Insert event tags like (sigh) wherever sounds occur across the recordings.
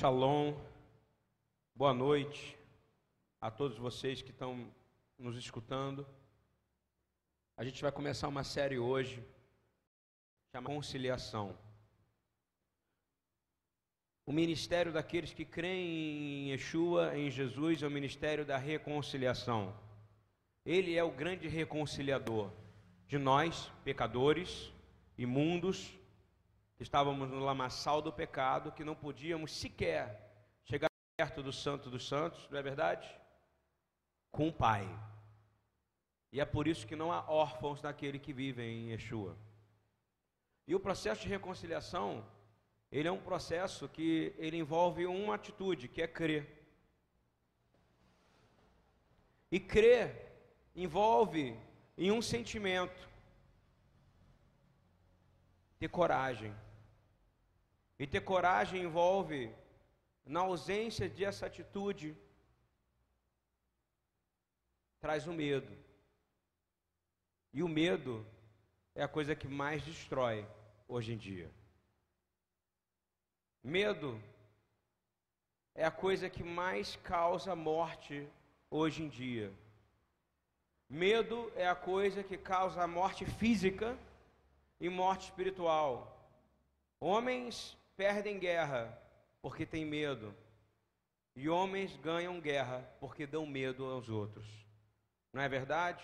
Shalom, boa noite a todos vocês que estão nos escutando. A gente vai começar uma série hoje chamada Conciliação. O ministério daqueles que creem em Yeshua, em Jesus, é o ministério da reconciliação. Ele é o grande reconciliador de nós, pecadores, imundos, estávamos no lamaçal do pecado, que não podíamos sequer chegar perto do Santo dos Santos, não é verdade? Com o Pai. E é por isso que não há órfãos daquele que vive em Yeshua. E o processo de reconciliação, ele é um processo que ele envolve uma atitude, que é crer. E crer envolve em um sentimento, ter coragem. E ter coragem envolve, na ausência dessa atitude, traz o medo. E o medo é a coisa que mais destrói hoje em dia. Medo é a coisa que mais causa morte hoje em dia. Medo é a coisa que causa morte física e morte espiritual. Homens perdem guerra porque têm medo, e homens ganham guerra porque dão medo aos outros. Não é verdade?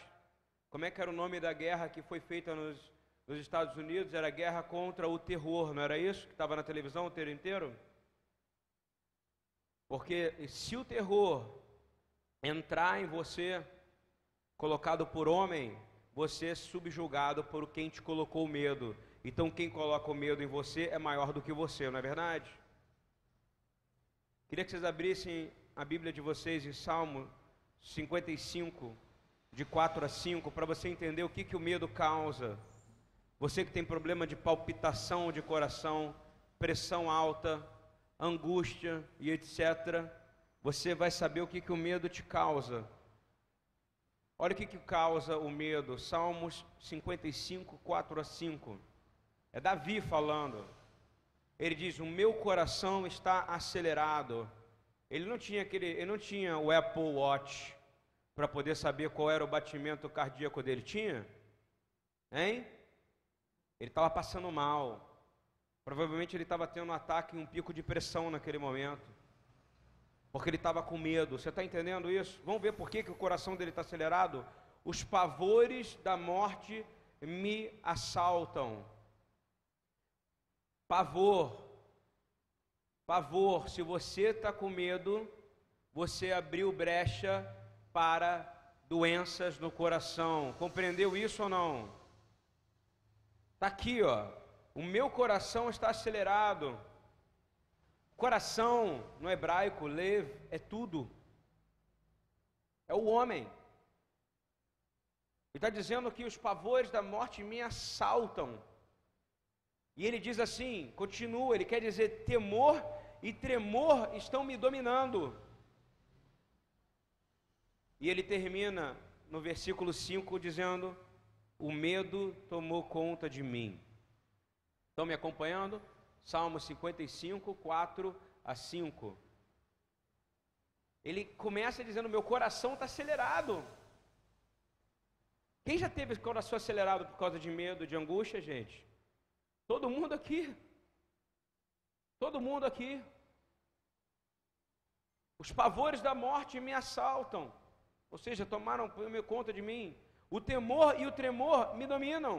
Como é que era o nome da guerra que foi feita nos, nos Estados Unidos? Era a guerra contra o terror, não era isso que estava na televisão o tempo inteiro? Porque se o terror entrar em você, colocado por homem, você é subjugado por quem te colocou medo. Então quem coloca o medo em você é maior do que você, não é verdade? Queria que vocês abrissem a Bíblia de vocês em Salmo 55, de 4 a 5, para você entender o que, que o medo causa. Você que tem problema de palpitação de coração, pressão alta, angústia e etc., você vai saber o que, que o medo te causa. Olha o que, que causa o medo. Salmos 55, 4 a 5. É Davi falando. Ele diz: "O meu coração está acelerado". Ele não tinha aquele, ele não tinha o Apple Watch para poder saber qual era o batimento cardíaco dele. Tinha? Hein? Ele estava passando mal. Provavelmente ele estava tendo um ataque, um pico de pressão naquele momento. Porque ele estava com medo. Você está entendendo isso? Vamos ver por que, que o coração dele está acelerado? Os pavores da morte me assaltam. Pavor. Pavor. Se você está com medo, você abriu brecha para doenças no coração. Compreendeu isso ou não? Está aqui, ó. O meu coração está acelerado. Coração, no hebraico, lev, é tudo. É o homem. Ele está dizendo que os pavores da morte me assaltam. E ele diz assim, continua, ele quer dizer temor e tremor estão me dominando. E ele termina no versículo 5 dizendo: O medo tomou conta de mim. Estão me acompanhando? Salmo 55, 4 a 5. Ele começa dizendo: Meu coração está acelerado. Quem já teve o coração acelerado por causa de medo, de angústia, gente? Todo mundo aqui. Todo mundo aqui. Os pavores da morte me assaltam. Ou seja, tomaram conta de mim. O temor e o tremor me dominam.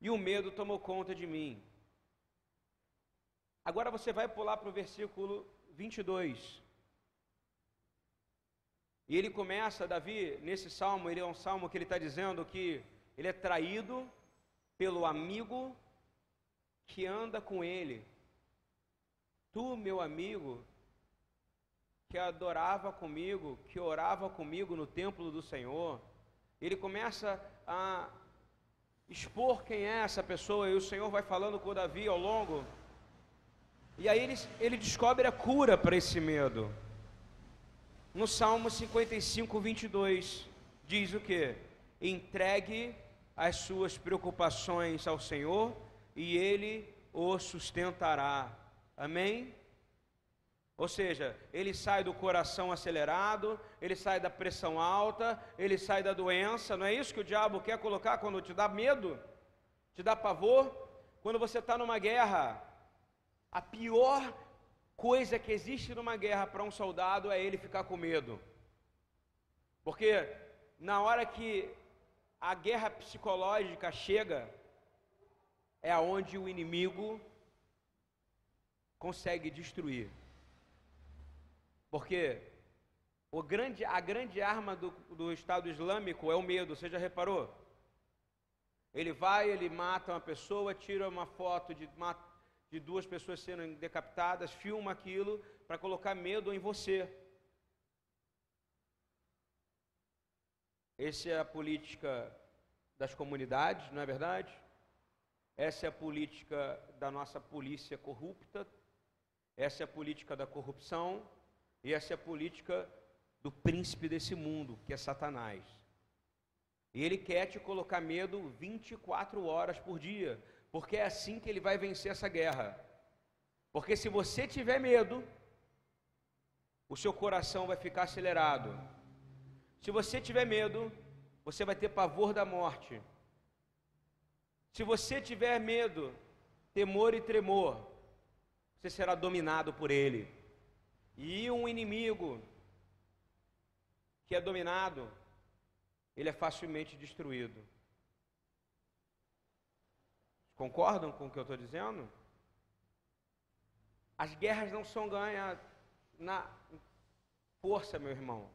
E o medo tomou conta de mim. Agora você vai pular para o versículo 22. E ele começa, Davi, nesse salmo, ele é um salmo que ele está dizendo que ele é traído pelo amigo que anda com ele. Tu, meu amigo, que adorava comigo, que orava comigo no templo do Senhor, ele começa a expor quem é essa pessoa, e o Senhor vai falando com Davi ao longo, e aí ele, ele descobre a cura para esse medo. No Salmo 55, 22, diz o que? Entregue as suas preocupações ao Senhor e ele o sustentará. Amém? Ou seja, ele sai do coração acelerado, ele sai da pressão alta, ele sai da doença. Não é isso que o diabo quer colocar quando te dá medo, te dá pavor? Quando você está numa guerra, a pior coisa que existe numa guerra para um soldado é ele ficar com medo. Porque na hora que a guerra psicológica chega, é aonde o inimigo consegue destruir. Porque o grande, a grande arma do, do Estado Islâmico é o medo, você já reparou? Ele vai, ele mata uma pessoa, tira uma foto de, de duas pessoas sendo decapitadas, filma aquilo para colocar medo em você. Essa é a política das comunidades, não é verdade? Essa é a política da nossa polícia corrupta, essa é a política da corrupção, e essa é a política do príncipe desse mundo, que é Satanás. E ele quer te colocar medo 24 horas por dia, porque é assim que ele vai vencer essa guerra. Porque se você tiver medo, o seu coração vai ficar acelerado. Se você tiver medo, você vai ter pavor da morte. Se você tiver medo, temor e tremor, você será dominado por ele. E um inimigo que é dominado, ele é facilmente destruído. Concordam com o que eu estou dizendo? As guerras não são ganhas na força, meu irmão.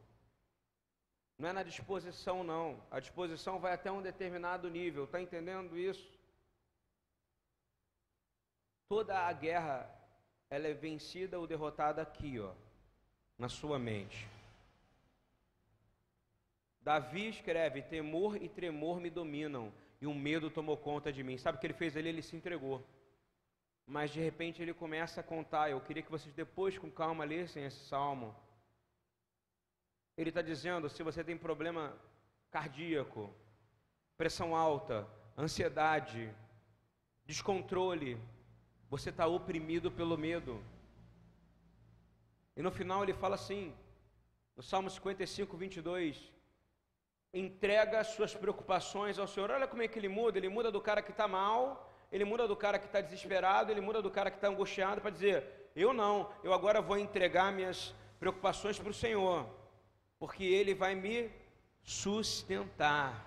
Não é na disposição, não. A disposição vai até um determinado nível. Está entendendo isso? Toda a guerra ela é vencida ou derrotada aqui, ó, na sua mente. Davi escreve: temor e tremor me dominam, e o medo tomou conta de mim. Sabe o que ele fez ali? Ele se entregou. Mas de repente ele começa a contar. Eu queria que vocês depois, com calma, lessem esse salmo. Ele está dizendo: se você tem problema cardíaco, pressão alta, ansiedade, descontrole, você está oprimido pelo medo. E no final ele fala assim, no Salmo 55, 22, entrega as suas preocupações ao Senhor. Olha como é que ele muda, ele muda do cara que está mal, ele muda do cara que está desesperado, ele muda do cara que está angustiado para dizer, eu não, eu agora vou entregar minhas preocupações para o Senhor, porque Ele vai me sustentar.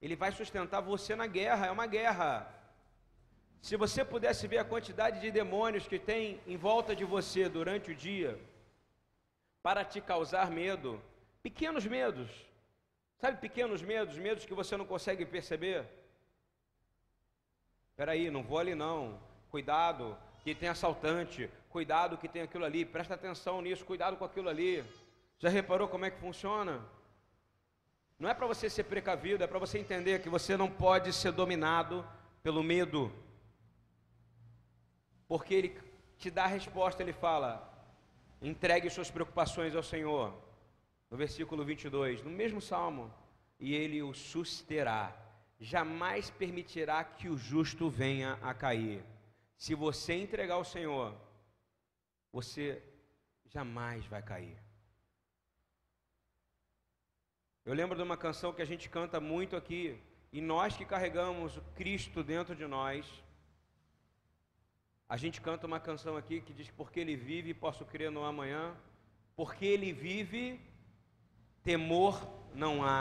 Ele vai sustentar você na guerra, é uma guerra. Se você pudesse ver a quantidade de demônios que tem em volta de você durante o dia, para te causar medo, pequenos medos, sabe, pequenos medos, medos que você não consegue perceber. Espera aí, não vou ali não, cuidado, que tem assaltante, cuidado que tem aquilo ali, presta atenção nisso, cuidado com aquilo ali. Já reparou como é que funciona? Não é para você ser precavido, é para você entender que você não pode ser dominado pelo medo porque ele te dá a resposta, ele fala: entregue suas preocupações ao Senhor. No versículo 22, no mesmo salmo, e ele o susterá, jamais permitirá que o justo venha a cair. Se você entregar ao Senhor, você jamais vai cair. Eu lembro de uma canção que a gente canta muito aqui, e nós que carregamos o Cristo dentro de nós, a gente canta uma canção aqui que diz: Porque Ele vive, posso crer no amanhã. Porque Ele vive, temor não há.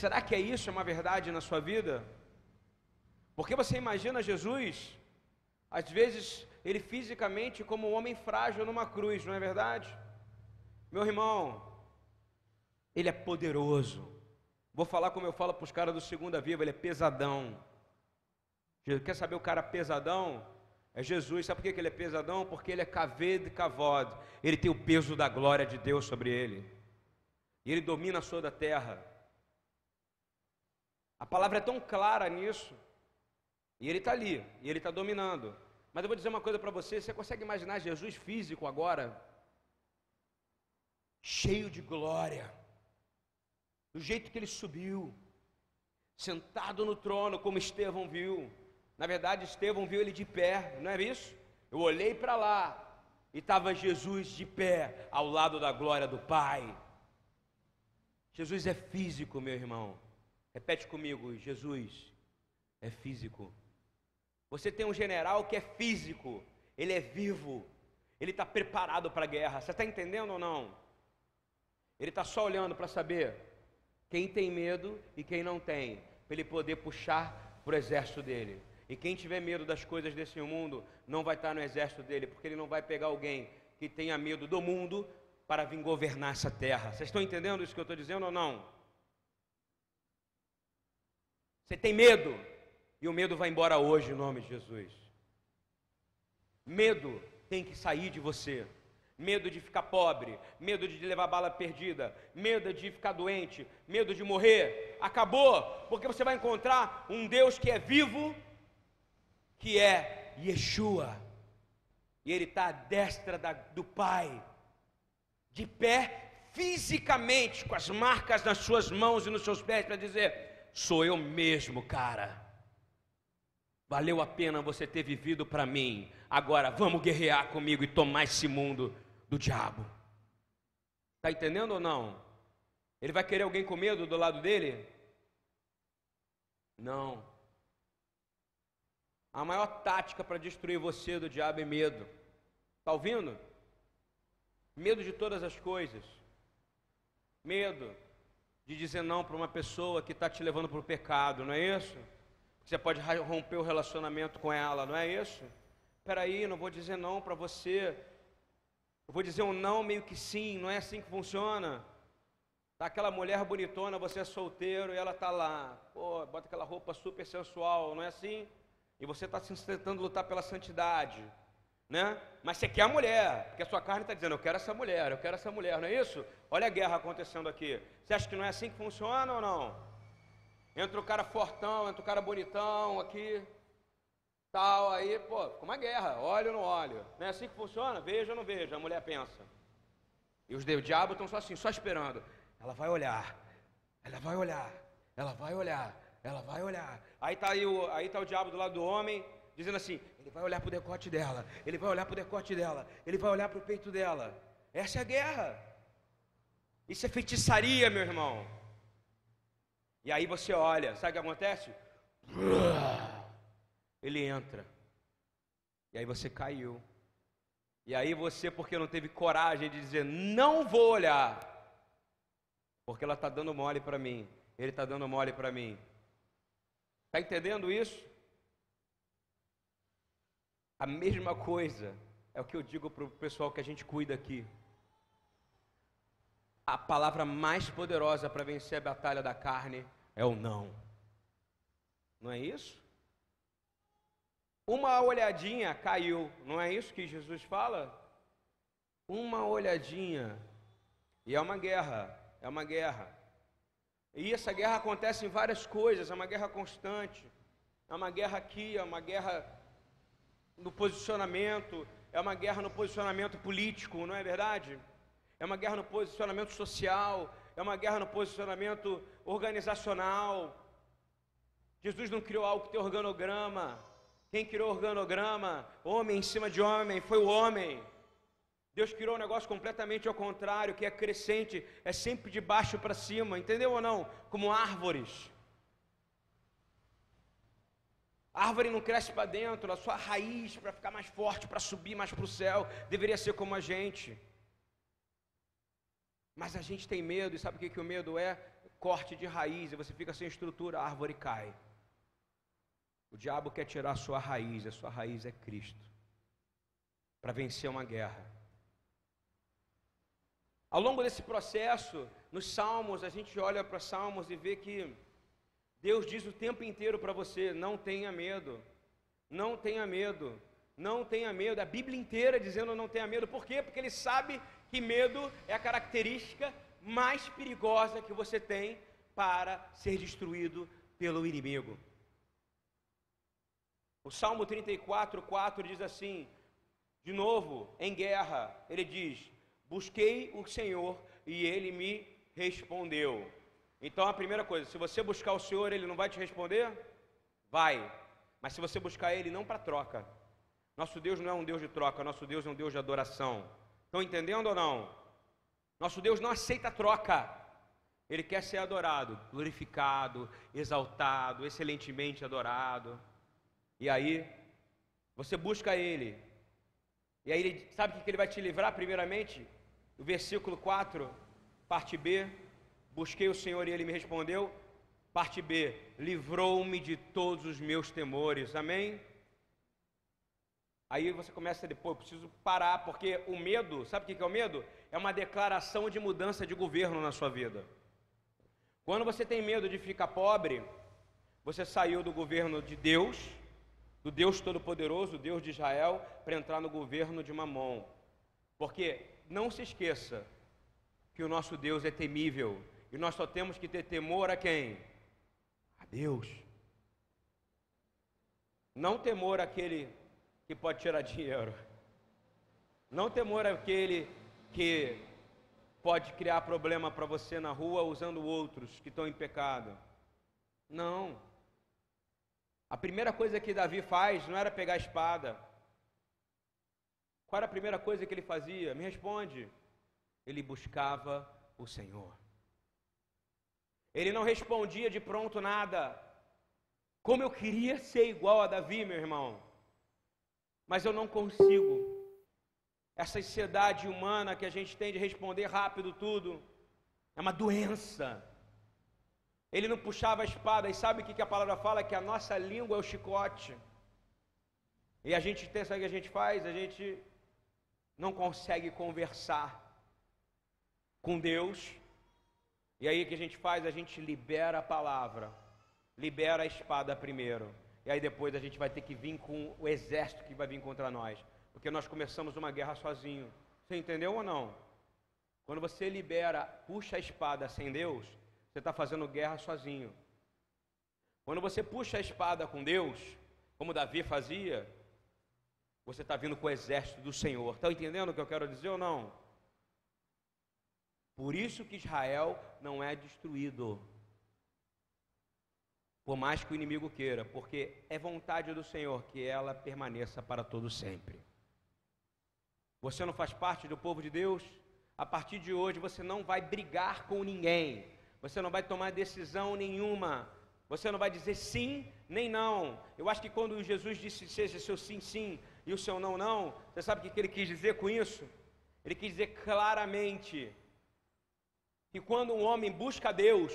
Será que é isso? Uma verdade na sua vida? Porque você imagina Jesus, às vezes, ele fisicamente como um homem frágil numa cruz, não é verdade? Meu irmão, ele é poderoso. Vou falar como eu falo para os caras do Segunda Viva, ele é pesadão. Quer saber o cara pesadão? É Jesus, sabe por que ele é pesadão? Porque ele é caved cavod. Ele tem o peso da glória de Deus sobre ele. E ele domina a sua da terra. A palavra é tão clara nisso. E ele está ali, e ele está dominando. Mas eu vou dizer uma coisa para você: você consegue imaginar Jesus físico agora? Cheio de glória, do jeito que ele subiu, sentado no trono, como Estevão viu na verdade, Estevão viu ele de pé, não é isso? Eu olhei para lá, e estava Jesus de pé ao lado da glória do Pai. Jesus é físico, meu irmão. Repete comigo: Jesus é físico. Você tem um general que é físico, ele é vivo, ele está preparado para a guerra. Você está entendendo ou não? Ele está só olhando para saber quem tem medo e quem não tem, para ele poder puxar para o exército dele. E quem tiver medo das coisas desse mundo não vai estar no exército dele, porque ele não vai pegar alguém que tenha medo do mundo para vir governar essa terra. Vocês estão entendendo isso que eu estou dizendo ou não? Você tem medo, e o medo vai embora hoje, em nome de Jesus. Medo tem que sair de você. Medo de ficar pobre, medo de levar bala perdida, medo de ficar doente, medo de morrer. Acabou, porque você vai encontrar um Deus que é vivo que é Yeshua. E ele está à destra da, do Pai, de pé fisicamente, com as marcas nas suas mãos e nos seus pés, para dizer: sou eu mesmo, cara. Valeu a pena você ter vivido para mim. Agora vamos guerrear comigo e tomar esse mundo do diabo. Está entendendo ou não? Ele vai querer alguém com medo do lado dele? Não. A maior tática para destruir você do diabo é medo. Está ouvindo? Medo de todas as coisas. Medo de dizer não para uma pessoa que está te levando para o pecado, não é isso? Você pode romper o relacionamento com ela, não é isso? Espera aí, não vou dizer não para você. Eu vou dizer um não meio que sim, não é assim que funciona. Tá aquela mulher bonitona, você é solteiro e ela tá lá, pô, bota aquela roupa super sensual, não é assim? E você está tentando lutar pela santidade, né? Mas você quer a mulher, porque a sua carne está dizendo, eu quero essa mulher, eu quero essa mulher, não é isso? Olha a guerra acontecendo aqui. Você acha que não é assim que funciona ou não? Entra o cara fortão, entra o cara bonitão aqui, tal, aí, pô, fica uma guerra, óleo no óleo. Não é assim que funciona? Veja ou não veja, a mulher pensa. E os diabos estão só assim, só esperando. Ela vai olhar, ela vai olhar, ela vai olhar, ela vai olhar. Aí está aí o, aí tá o diabo do lado do homem, dizendo assim: ele vai olhar para o decote dela, ele vai olhar para o decote dela, ele vai olhar para o peito dela. Essa é a guerra. Isso é feitiçaria, meu irmão. E aí você olha, sabe o que acontece? Ele entra. E aí você caiu. E aí você, porque não teve coragem de dizer, não vou olhar, porque ela está dando mole para mim, ele está dando mole para mim. Está entendendo isso? A mesma coisa é o que eu digo para o pessoal que a gente cuida aqui. A palavra mais poderosa para vencer a batalha da carne é o não. Não é isso? Uma olhadinha caiu, não é isso que Jesus fala? Uma olhadinha. E é uma guerra, é uma guerra. E essa guerra acontece em várias coisas, é uma guerra constante. É uma guerra aqui, é uma guerra no posicionamento, é uma guerra no posicionamento político, não é verdade? É uma guerra no posicionamento social, é uma guerra no posicionamento organizacional. Jesus não criou algo que tem organograma. Quem criou organograma? Homem em cima de homem, foi o homem. Deus criou um negócio completamente ao contrário, que é crescente, é sempre de baixo para cima, entendeu ou não? Como árvores. A árvore não cresce para dentro, a sua raiz para ficar mais forte, para subir mais para o céu, deveria ser como a gente. Mas a gente tem medo, e sabe o que, que o medo é? Corte de raiz, e você fica sem estrutura, a árvore cai. O diabo quer tirar a sua raiz, a sua raiz é Cristo, para vencer uma guerra. Ao longo desse processo, nos Salmos, a gente olha para Salmos e vê que Deus diz o tempo inteiro para você: não tenha medo, não tenha medo, não tenha medo. A Bíblia inteira dizendo não tenha medo. Por quê? Porque Ele sabe que medo é a característica mais perigosa que você tem para ser destruído pelo inimigo. O Salmo 34, 4 diz assim: de novo, em guerra, ele diz: Busquei o Senhor e ele me respondeu. Então a primeira coisa, se você buscar o Senhor, ele não vai te responder? Vai. Mas se você buscar ele não para troca, Nosso Deus não é um Deus de troca, nosso Deus é um Deus de adoração. Estão entendendo ou não? Nosso Deus não aceita troca. Ele quer ser adorado, glorificado, exaltado, excelentemente adorado. E aí, você busca Ele. E aí, sabe o que ele vai te livrar, primeiramente? O versículo 4, parte B. Busquei o Senhor e Ele me respondeu. Parte B, livrou-me de todos os meus temores. Amém? Aí você começa depois, eu preciso parar, porque o medo, sabe o que é o medo? É uma declaração de mudança de governo na sua vida. Quando você tem medo de ficar pobre, você saiu do governo de Deus, do Deus Todo-Poderoso, Deus de Israel, para entrar no governo de Mamon. Porque não se esqueça que o nosso Deus é temível e nós só temos que ter temor a quem? A Deus. Não temor àquele que pode tirar dinheiro. Não temor àquele que pode criar problema para você na rua usando outros que estão em pecado. Não. A primeira coisa que Davi faz não era pegar a espada. Qual era a primeira coisa que ele fazia? Me responde. Ele buscava o Senhor. Ele não respondia de pronto nada. Como eu queria ser igual a Davi, meu irmão mas eu não consigo. Essa ansiedade humana que a gente tem de responder rápido tudo é uma doença. Ele não puxava a espada, e sabe o que a palavra fala? Que a nossa língua é o chicote. E a gente tem, sabe o que a gente faz? A gente não consegue conversar com Deus. E aí o que a gente faz? A gente libera a palavra, libera a espada primeiro. E aí depois a gente vai ter que vir com o exército que vai vir contra nós. Porque nós começamos uma guerra sozinho. Você entendeu ou não? Quando você libera, puxa a espada sem Deus, você está fazendo guerra sozinho. Quando você puxa a espada com Deus, como Davi fazia, você está vindo com o exército do Senhor. Estão entendendo o que eu quero dizer ou não? Por isso que Israel não é destruído por mais que o inimigo queira, porque é vontade do Senhor que ela permaneça para todo sempre. Você não faz parte do povo de Deus? A partir de hoje você não vai brigar com ninguém. Você não vai tomar decisão nenhuma. Você não vai dizer sim nem não. Eu acho que quando Jesus disse seja seu sim sim e o seu não não, você sabe o que ele quis dizer com isso? Ele quis dizer claramente que quando um homem busca Deus,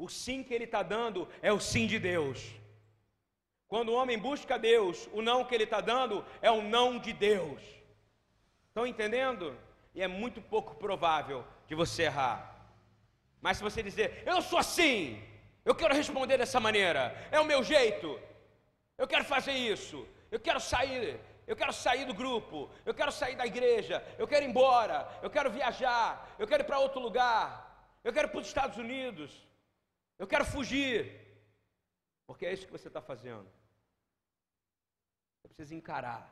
o sim que ele está dando é o sim de Deus. Quando o homem busca Deus, o não que ele está dando é o não de Deus. Estão entendendo? E é muito pouco provável de você errar. Mas se você dizer, eu sou assim, eu quero responder dessa maneira, é o meu jeito, eu quero fazer isso, eu quero sair, eu quero sair do grupo, eu quero sair da igreja, eu quero ir embora, eu quero viajar, eu quero ir para outro lugar, eu quero ir para os Estados Unidos, eu quero fugir. Porque é isso que você está fazendo. Você precisa encarar.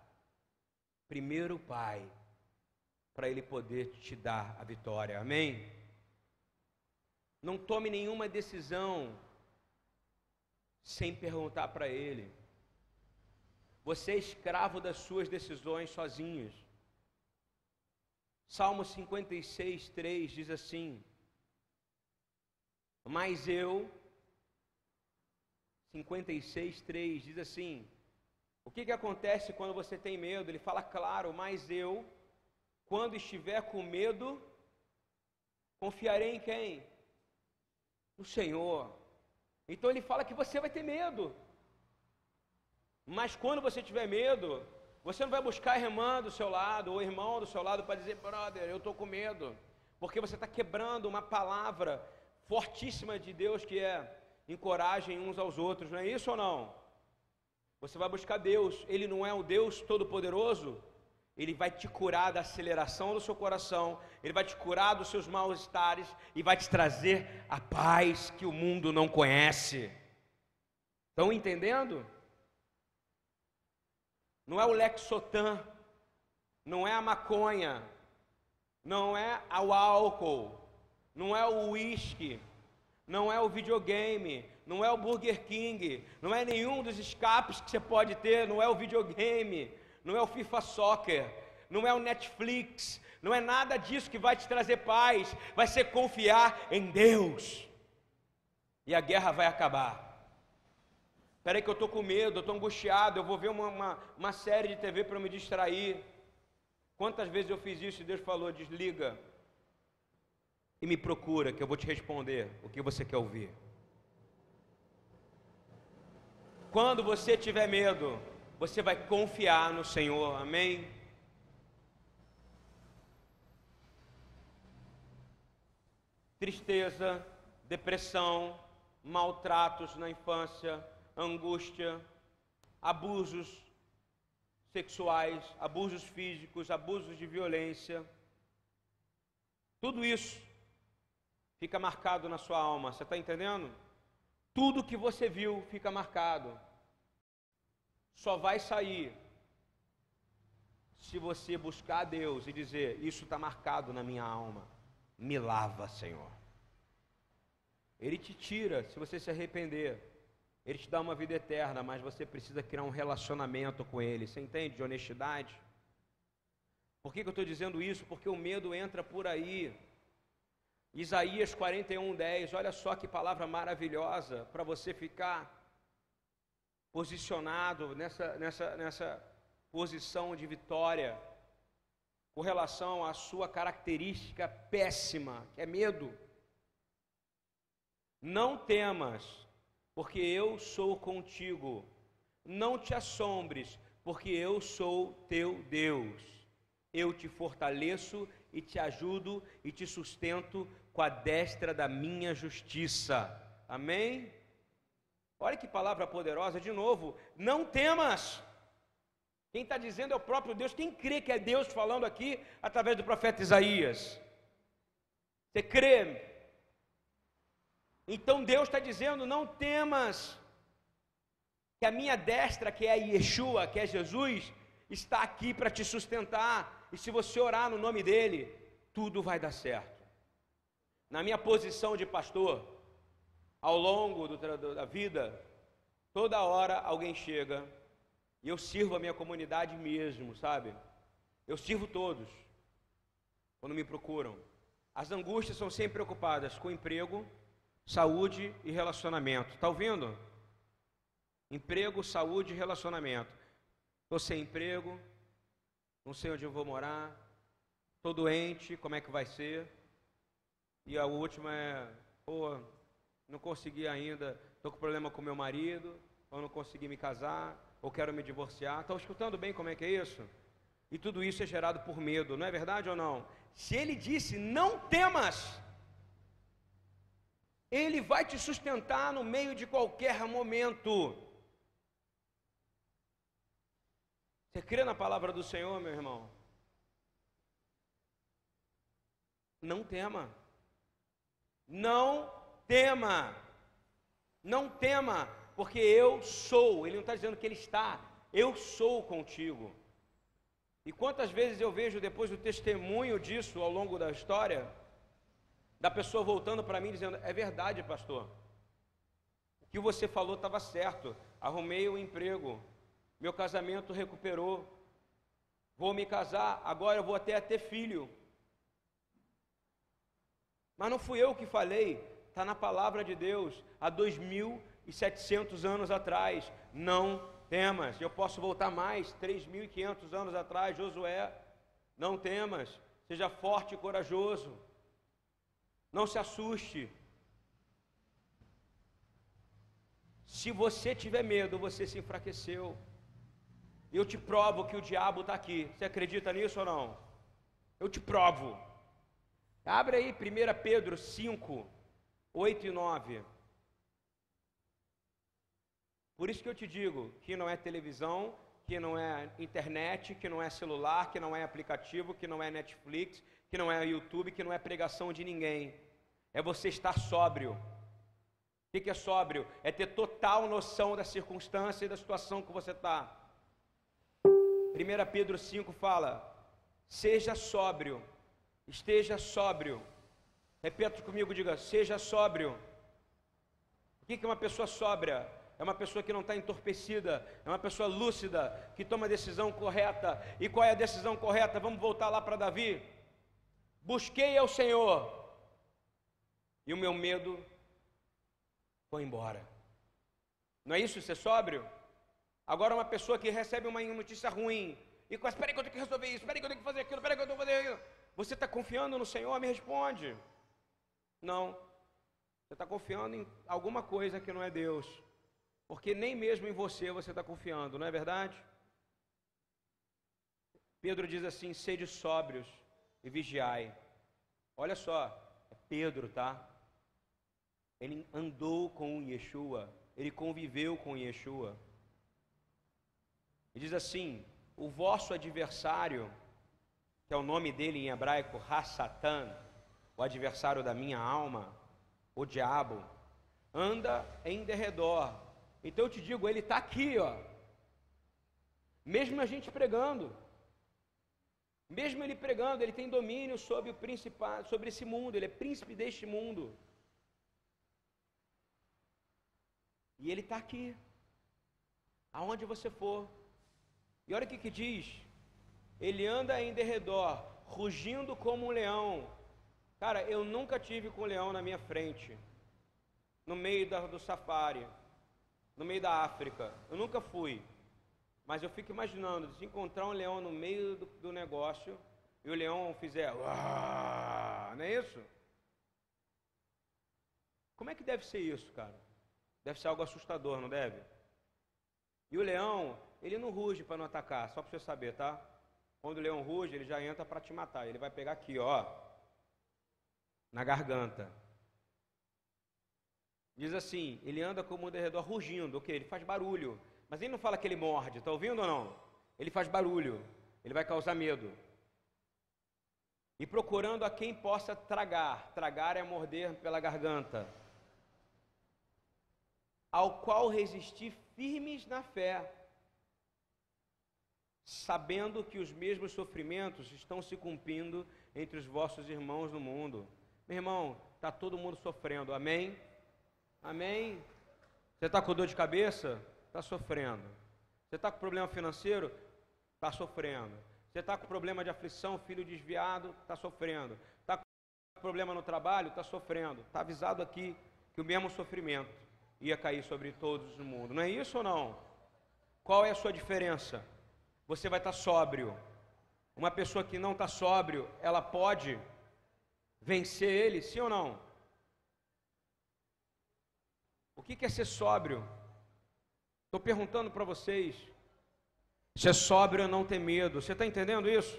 Primeiro o Pai, para Ele poder te dar a vitória. Amém? Não tome nenhuma decisão sem perguntar para Ele. Você é escravo das suas decisões sozinhos. Salmo 56, 3 diz assim: mas eu, 56, 3, diz assim: O que, que acontece quando você tem medo? Ele fala claro, mas eu, quando estiver com medo, confiarei em quem? No Senhor. Então ele fala que você vai ter medo. Mas quando você tiver medo, você não vai buscar a irmã do seu lado, ou irmão do seu lado, para dizer, brother, eu estou com medo. Porque você está quebrando uma palavra fortíssima de Deus que é encorajem uns aos outros, não é isso ou não? Você vai buscar Deus, Ele não é o Deus Todo-Poderoso, Ele vai te curar da aceleração do seu coração, Ele vai te curar dos seus mal-estares e vai te trazer a paz que o mundo não conhece. Estão entendendo? Não é o Lexotan, não é a maconha, não é o álcool, não é o uísque, não é o videogame, não é o Burger King, não é nenhum dos escapes que você pode ter, não é o videogame, não é o FIFA Soccer, não é o Netflix, não é nada disso que vai te trazer paz, vai ser confiar em Deus. E a guerra vai acabar. Espera aí que eu estou com medo, eu estou angustiado, eu vou ver uma, uma, uma série de TV para me distrair. Quantas vezes eu fiz isso e Deus falou, desliga e me procura que eu vou te responder o que você quer ouvir. Quando você tiver medo, você vai confiar no Senhor, amém? Tristeza, depressão, maltratos na infância, angústia, abusos sexuais, abusos físicos, abusos de violência. Tudo isso fica marcado na sua alma, você está entendendo? Tudo que você viu fica marcado. Só vai sair se você buscar a Deus e dizer: Isso está marcado na minha alma, me lava, Senhor. Ele te tira se você se arrepender. Ele te dá uma vida eterna, mas você precisa criar um relacionamento com Ele. Você entende? De honestidade. Por que, que eu estou dizendo isso? Porque o medo entra por aí. Isaías 41, 10. Olha só que palavra maravilhosa para você ficar posicionado nessa, nessa, nessa posição de vitória com relação à sua característica péssima, que é medo. Não temas, porque eu sou contigo. Não te assombres, porque eu sou teu Deus. Eu te fortaleço e te ajudo e te sustento com a destra da minha justiça. Amém? Olha que palavra poderosa, de novo. Não temas. Quem está dizendo é o próprio Deus. Quem crê que é Deus falando aqui através do profeta Isaías? Você crê? Então Deus está dizendo: não temas, que a minha destra, que é Yeshua, que é Jesus, está aqui para te sustentar. E se você orar no nome dEle, tudo vai dar certo. Na minha posição de pastor, ao longo do, da vida, toda hora alguém chega e eu sirvo a minha comunidade mesmo, sabe? Eu sirvo todos quando me procuram. As angústias são sempre preocupadas com emprego, saúde e relacionamento. Está ouvindo? Emprego, saúde e relacionamento. Estou sem emprego, não sei onde eu vou morar, estou doente, como é que vai ser? E a última é, pô, não consegui ainda, estou com problema com meu marido, ou não consegui me casar, ou quero me divorciar. Estão escutando bem como é que é isso? E tudo isso é gerado por medo, não é verdade ou não? Se ele disse, não temas, ele vai te sustentar no meio de qualquer momento. Você crê na palavra do Senhor, meu irmão? Não tema. Não tema. Não tema, porque eu sou. Ele não está dizendo que ele está. Eu sou contigo. E quantas vezes eu vejo depois do testemunho disso ao longo da história, da pessoa voltando para mim dizendo: É verdade, pastor. O que você falou estava certo. Arrumei o um emprego. Meu casamento recuperou. Vou me casar. Agora eu vou até ter filho. Mas não fui eu que falei, está na palavra de Deus, há 2.700 anos atrás. Não temas, eu posso voltar mais, 3.500 anos atrás, Josué. Não temas, seja forte e corajoso. Não se assuste. Se você tiver medo, você se enfraqueceu. Eu te provo que o diabo está aqui. Você acredita nisso ou não? Eu te provo. Abre aí 1 Pedro 5, 8 e 9. Por isso que eu te digo que não é televisão, que não é internet, que não é celular, que não é aplicativo, que não é Netflix, que não é YouTube, que não é pregação de ninguém. É você estar sóbrio. O que é sóbrio? É ter total noção da circunstância e da situação que você está. 1 Pedro 5 fala: seja sóbrio esteja sóbrio. Repete comigo, diga: seja sóbrio. O que é uma pessoa sóbria? é uma pessoa que não está entorpecida, é uma pessoa lúcida, que toma a decisão correta. E qual é a decisão correta? Vamos voltar lá para Davi. Busquei ao Senhor, e o meu medo foi embora. Não é isso ser sóbrio? Agora, uma pessoa que recebe uma notícia ruim, e com espera que eu tenho que resolver isso, espera que eu tenho que fazer aquilo, espera que eu tenho que fazer aquilo. Você está confiando no Senhor? Me responde. Não. Você está confiando em alguma coisa que não é Deus. Porque nem mesmo em você você está confiando, não é verdade? Pedro diz assim: sede sóbrios e vigiai. Olha só, é Pedro, tá? Ele andou com Yeshua, ele conviveu com Yeshua. E diz assim: o vosso adversário, que é o nome dele em hebraico, Hassatan, o adversário da minha alma, o diabo, anda em derredor. Então eu te digo, ele está aqui, ó. Mesmo a gente pregando, mesmo ele pregando, ele tem domínio sobre o principado, sobre esse mundo, ele é príncipe deste mundo. E ele está aqui, aonde você for. E olha o que, que diz: ele anda em derredor, rugindo como um leão. Cara, eu nunca tive com um leão na minha frente, no meio da, do safari, no meio da África. Eu nunca fui. Mas eu fico imaginando, se encontrar um leão no meio do, do negócio e o leão fizer, não é isso? Como é que deve ser isso, cara? Deve ser algo assustador, não deve? E o leão, ele não ruge para não atacar, só para você saber, tá? Quando o leão ruge, ele já entra para te matar. Ele vai pegar aqui, ó, na garganta. Diz assim: ele anda como um derredor rugindo, o que? Ele faz barulho. Mas ele não fala que ele morde, está ouvindo ou não? Ele faz barulho, ele vai causar medo. E procurando a quem possa tragar. Tragar é morder pela garganta ao qual resistir firmes na fé, sabendo que os mesmos sofrimentos estão se cumprindo entre os vossos irmãos no mundo. Meu irmão, está todo mundo sofrendo, amém? Amém? Você está com dor de cabeça? Está sofrendo. Você está com problema financeiro? Está sofrendo. Você está com problema de aflição, filho desviado? Está sofrendo. Está com problema no trabalho? Está sofrendo. Está avisado aqui que o mesmo sofrimento ia cair sobre todos no mundo. Não é isso ou não? Qual é a sua diferença? Você vai estar sóbrio. Uma pessoa que não está sóbrio, ela pode vencer ele, sim ou não? O que é ser sóbrio? Estou perguntando para vocês. Ser sóbrio é não ter medo. Você está entendendo isso?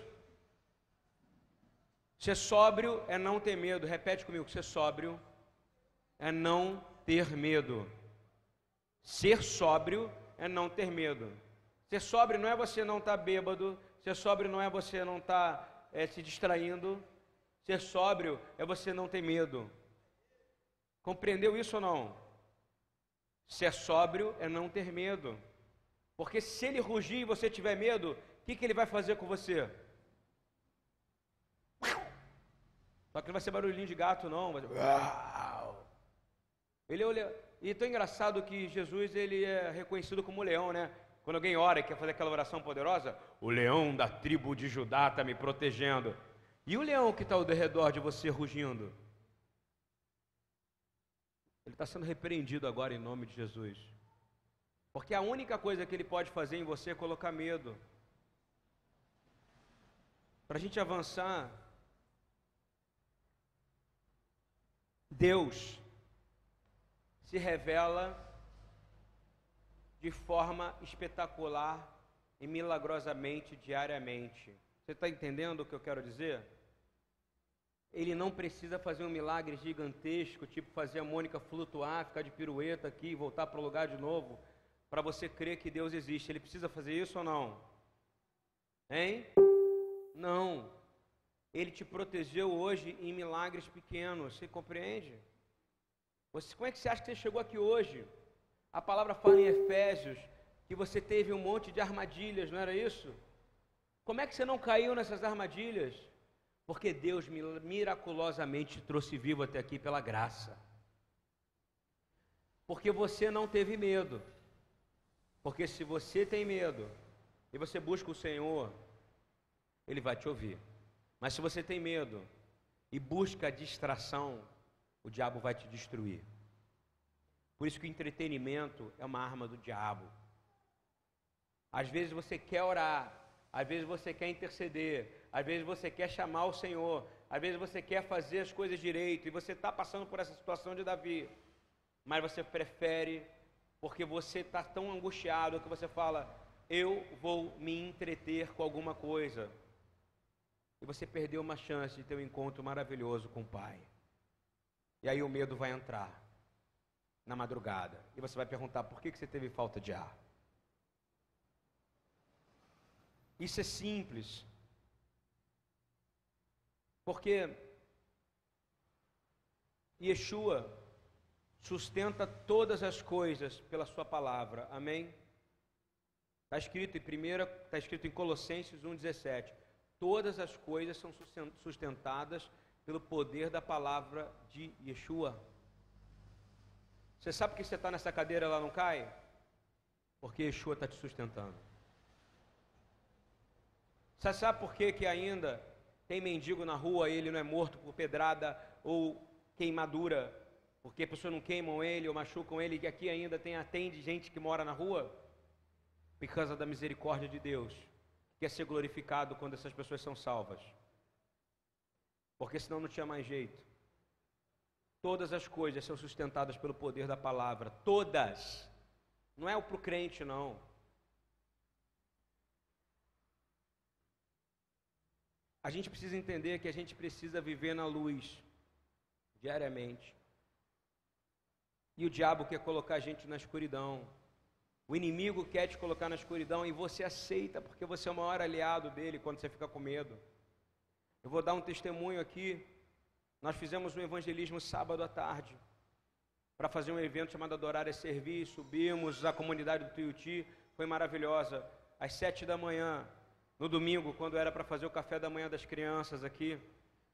Ser sóbrio é não ter medo. Repete comigo: ser sóbrio é não ter medo. Ser sóbrio é não ter medo. Ser sóbrio não é você não estar tá bêbado. Ser sóbrio não é você não estar tá, é, se distraindo. Ser sóbrio é você não ter medo. Compreendeu isso ou não? Ser sóbrio é não ter medo. Porque se ele rugir e você tiver medo, o que, que ele vai fazer com você? Só que não vai ser barulhinho de gato, não. Vai ser... Ele olha, e tão engraçado que Jesus ele é reconhecido como leão, né? Quando alguém ora e quer fazer aquela oração poderosa, o leão da tribo de Judá está me protegendo. E o leão que está ao redor de você rugindo? Ele está sendo repreendido agora em nome de Jesus. Porque a única coisa que ele pode fazer em você é colocar medo. Para a gente avançar, Deus se revela de forma espetacular e milagrosamente diariamente. Você está entendendo o que eu quero dizer? Ele não precisa fazer um milagre gigantesco, tipo fazer a Mônica flutuar, ficar de pirueta aqui e voltar para o lugar de novo, para você crer que Deus existe. Ele precisa fazer isso ou não? Hein? Não. Ele te protegeu hoje em milagres pequenos. Você compreende? Você, como é que você acha que você chegou aqui hoje? A palavra fala em Efésios que você teve um monte de armadilhas, não era isso? Como é que você não caiu nessas armadilhas? Porque Deus miraculosamente te trouxe vivo até aqui pela graça. Porque você não teve medo. Porque se você tem medo e você busca o Senhor, Ele vai te ouvir. Mas se você tem medo e busca a distração, o diabo vai te destruir. Por isso que o entretenimento é uma arma do diabo. Às vezes você quer orar, às vezes você quer interceder, às vezes você quer chamar o Senhor, às vezes você quer fazer as coisas direito e você está passando por essa situação de Davi, mas você prefere, porque você está tão angustiado que você fala: Eu vou me entreter com alguma coisa. E você perdeu uma chance de ter um encontro maravilhoso com o Pai. E aí o medo vai entrar na madrugada. E você vai perguntar: por que, você teve falta de ar? Isso é simples. Porque Yeshua sustenta todas as coisas pela sua palavra. Amém? Está escrito em primeira, está escrito em Colossenses 1,17. Todas as coisas são sustentadas pelo poder da palavra de Yeshua. Você sabe que você está nessa cadeira lá não cai? Porque Yeshua está te sustentando. Você sabe por que, que ainda tem mendigo na rua e ele não é morto por pedrada ou queimadura? Porque as pessoas não queimam ele ou machucam ele, e aqui ainda tem atende gente que mora na rua? Por causa da misericórdia de Deus, que quer ser glorificado quando essas pessoas são salvas. Porque senão não tinha mais jeito. Todas as coisas são sustentadas pelo poder da palavra. Todas. Não é para o crente, não. A gente precisa entender que a gente precisa viver na luz diariamente. E o diabo quer colocar a gente na escuridão. O inimigo quer te colocar na escuridão e você aceita porque você é o maior aliado dele quando você fica com medo. Eu vou dar um testemunho aqui nós fizemos um evangelismo sábado à tarde para fazer um evento chamado Adorar é Servir. Subimos a comunidade do Tuiuti, foi maravilhosa. Às sete da manhã, no domingo, quando era para fazer o café da manhã das crianças aqui,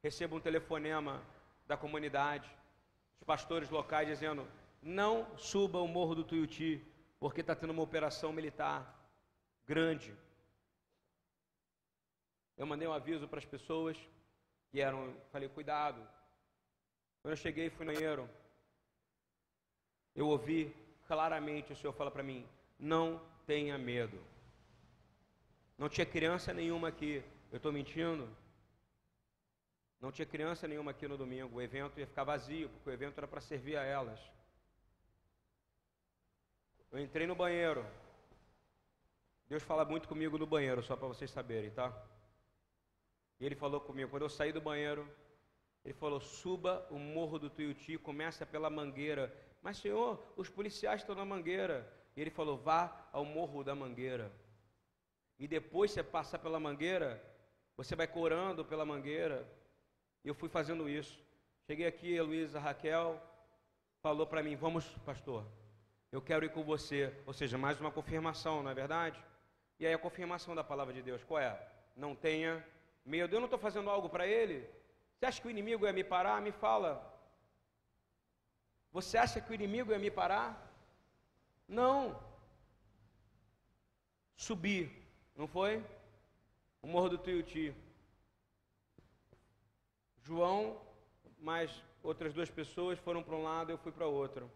recebo um telefonema da comunidade, os pastores locais dizendo: não suba o morro do Tuiuti, porque está tendo uma operação militar grande. Eu mandei um aviso para as pessoas que eram, falei, cuidado, quando eu cheguei, fui no banheiro. Eu ouvi claramente o Senhor falar para mim: não tenha medo. Não tinha criança nenhuma aqui. Eu estou mentindo? Não tinha criança nenhuma aqui no domingo. O evento ia ficar vazio, porque o evento era para servir a elas. Eu entrei no banheiro. Deus fala muito comigo no banheiro, só para vocês saberem, tá? E ele falou comigo. Quando eu saí do banheiro, ele falou: suba o morro do Tuiuti, começa pela mangueira. Mas, senhor, os policiais estão na mangueira. E ele falou: vá ao morro da mangueira. E depois você passa pela mangueira, você vai corando pela mangueira. Eu fui fazendo isso. Cheguei aqui, a Luísa Raquel falou para mim: vamos, pastor, eu quero ir com você. Ou seja, mais uma confirmação, não é verdade? E aí a confirmação da palavra de Deus, qual é? Não tenha medo. Eu não estou fazendo algo para ele. Você acha que o inimigo ia me parar? Me fala. Você acha que o inimigo ia me parar? Não. Subi, não foi? O Morro do Tuiuti. João, mais outras duas pessoas foram para um lado, eu fui para outro.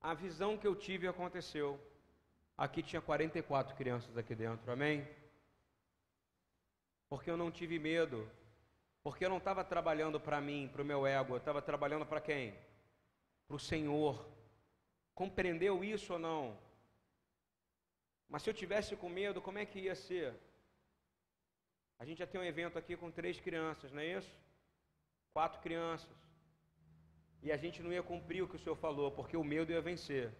A visão que eu tive aconteceu. Aqui tinha 44 crianças aqui dentro, amém? Porque eu não tive medo porque eu não estava trabalhando para mim, para o meu ego, eu estava trabalhando para quem? Para o Senhor. Compreendeu isso ou não? Mas se eu tivesse com medo, como é que ia ser? A gente já tem um evento aqui com três crianças, não é isso? Quatro crianças. E a gente não ia cumprir o que o Senhor falou, porque o medo ia vencer.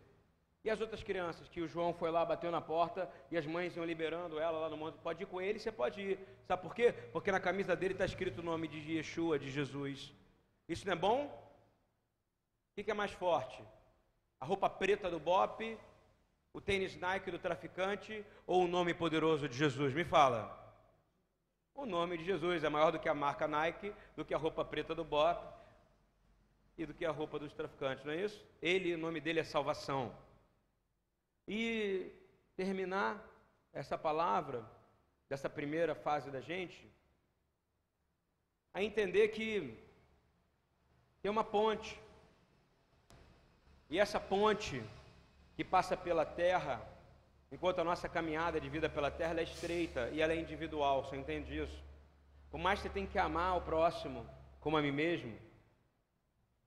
E as outras crianças que o João foi lá, bateu na porta e as mães iam liberando ela lá no monte. Pode ir com ele, você pode ir. Sabe por quê? Porque na camisa dele está escrito o nome de Yeshua, de Jesus. Isso não é bom? O que é mais forte? A roupa preta do Bop, o tênis Nike do traficante ou o nome poderoso de Jesus? Me fala. O nome de Jesus é maior do que a marca Nike, do que a roupa preta do Bop. e do que a roupa dos traficantes, não é isso? Ele, o nome dele é salvação. E terminar essa palavra, dessa primeira fase da gente, a entender que tem uma ponte. E essa ponte que passa pela terra, enquanto a nossa caminhada de vida pela terra é estreita e ela é individual, você entende isso? Por mais que você tenha que amar o próximo como a mim mesmo,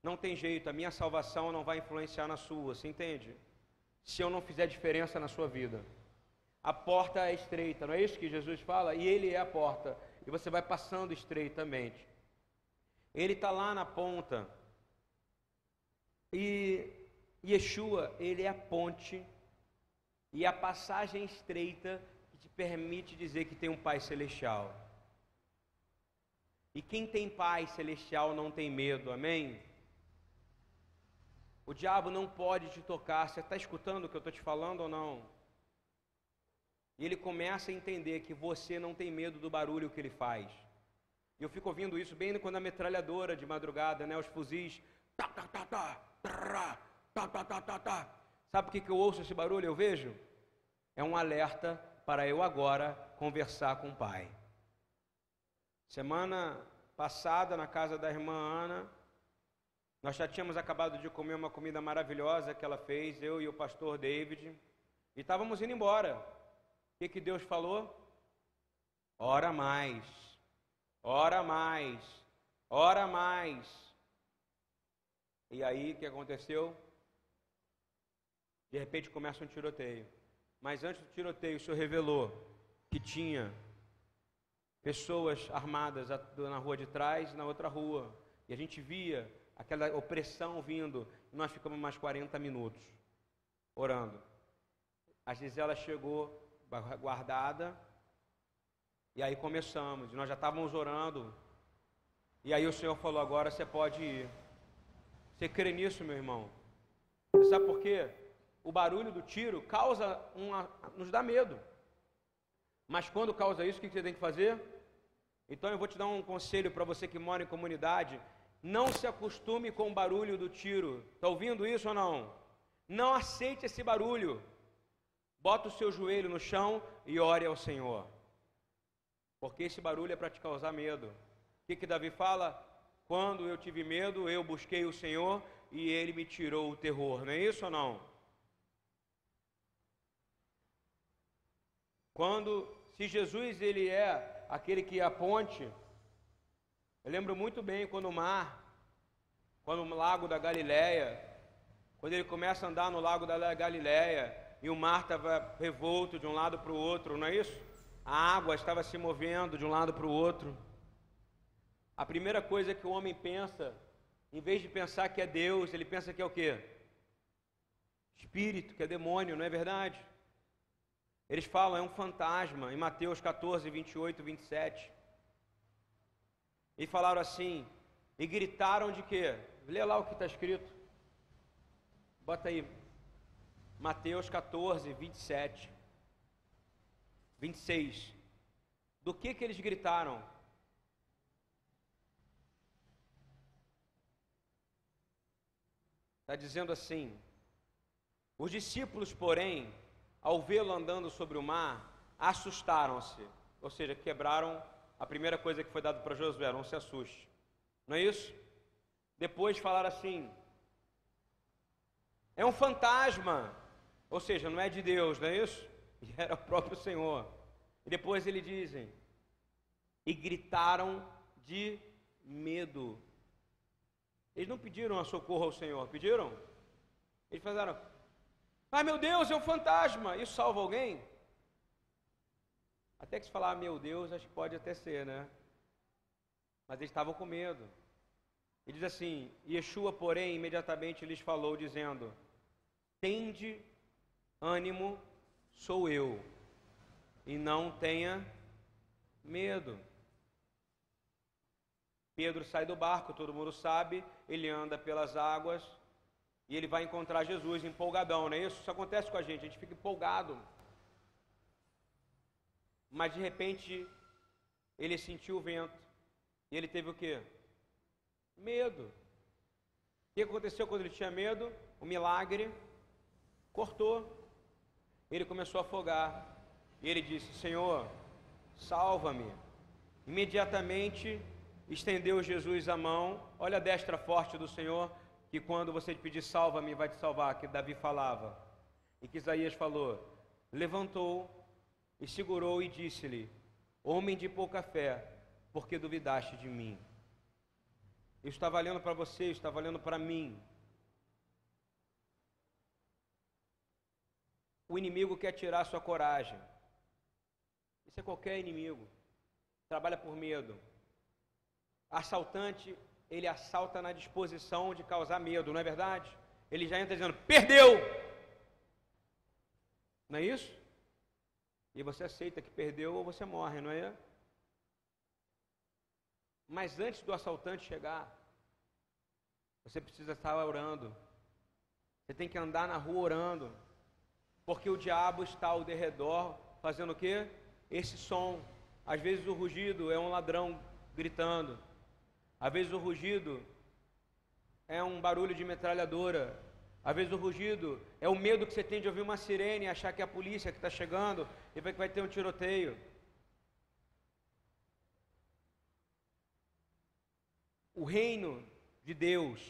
não tem jeito, a minha salvação não vai influenciar na sua, você entende? Se eu não fizer diferença na sua vida. A porta é estreita, não é isso que Jesus fala? E Ele é a porta, e você vai passando estreitamente. Ele está lá na ponta, e Yeshua, Ele é a ponte, e a passagem estreita que te permite dizer que tem um Pai Celestial. E quem tem Pai Celestial não tem medo, amém? O diabo não pode te tocar. Você está escutando o que eu estou te falando ou não? E ele começa a entender que você não tem medo do barulho que ele faz. E eu fico ouvindo isso bem quando a metralhadora de madrugada, né, os fuzis, tá, tá, tá, tá, tá, tá, tá, tá, tá. Sabe por que, que eu ouço esse barulho? Eu vejo? É um alerta para eu agora conversar com o Pai. Semana passada, na casa da irmã Ana, nós já tínhamos acabado de comer uma comida maravilhosa que ela fez, eu e o pastor David, e estávamos indo embora. O que, que Deus falou? Ora mais, ora mais, ora mais. E aí o que aconteceu? De repente começa um tiroteio. Mas antes do tiroteio, o Senhor revelou que tinha pessoas armadas na rua de trás e na outra rua. E a gente via aquela opressão vindo, nós ficamos mais 40 minutos orando. A Gisela chegou guardada, e aí começamos, nós já estávamos orando, e aí o Senhor falou: agora você pode ir. Você crê nisso, meu irmão? Sabe por quê? O barulho do tiro causa uma, nos dá medo. Mas quando causa isso, o que você tem que fazer? Então eu vou te dar um conselho para você que mora em comunidade não se acostume com o barulho do tiro. Está ouvindo isso ou não? Não aceite esse barulho. Bota o seu joelho no chão e ore ao Senhor. Porque esse barulho é para te causar medo. O que, que Davi fala? Quando eu tive medo, eu busquei o Senhor e ele me tirou o terror. Não é isso ou não? Quando, se Jesus ele é aquele que é a ponte, eu lembro muito bem quando o mar, quando o lago da Galileia, quando ele começa a andar no lago da Galileia e o mar estava revolto de um lado para o outro, não é isso? A água estava se movendo de um lado para o outro. A primeira coisa que o homem pensa, em vez de pensar que é Deus, ele pensa que é o quê? Espírito, que é demônio, não é verdade? Eles falam, é um fantasma, em Mateus 14, 28, 27. E falaram assim, e gritaram de quê? Lê lá o que está escrito. Bota aí. Mateus 14, 27. 26. Do que que eles gritaram? Está dizendo assim: Os discípulos, porém, ao vê-lo andando sobre o mar, assustaram-se, ou seja, quebraram a primeira coisa que foi dada para Josué, não se assuste. Não é isso? Depois falaram assim: é um fantasma, ou seja, não é de Deus, não é isso? E era o próprio Senhor. E depois eles dizem: e gritaram de medo. Eles não pediram a socorro ao Senhor, pediram? Eles falaram: ai meu Deus, é um fantasma. Isso salva alguém? Até que se falar, meu Deus, acho que pode até ser, né? Mas eles estavam com medo. E diz assim: Yeshua, porém, imediatamente lhes falou, dizendo: Tende ânimo, sou eu, e não tenha medo. Pedro sai do barco, todo mundo sabe, ele anda pelas águas e ele vai encontrar Jesus empolgadão, não é isso? Isso acontece com a gente, a gente fica empolgado mas de repente ele sentiu o vento e ele teve o que? Medo. que aconteceu quando ele tinha medo? O milagre cortou. Ele começou a afogar. E ele disse: Senhor, salva-me. Imediatamente estendeu Jesus a mão. Olha a destra forte do Senhor, que quando você pedir salva-me, vai te salvar, que Davi falava. E que Isaías falou: levantou e segurou e disse-lhe: Homem de pouca fé, porque duvidaste de mim? Eu está valendo para você, está valendo para mim. O inimigo quer tirar sua coragem. Isso é qualquer inimigo. Trabalha por medo. Assaltante, ele assalta na disposição de causar medo, não é verdade? Ele já entra dizendo: perdeu! Não é isso? E você aceita que perdeu ou você morre, não é? Mas antes do assaltante chegar, você precisa estar orando. Você tem que andar na rua orando. Porque o diabo está ao derredor fazendo o quê? Esse som. Às vezes o rugido é um ladrão gritando. Às vezes o rugido é um barulho de metralhadora. Às vezes o rugido é o medo que você tem de ouvir uma sirene achar que é a polícia que está chegando e vai que vai ter um tiroteio. O reino de Deus,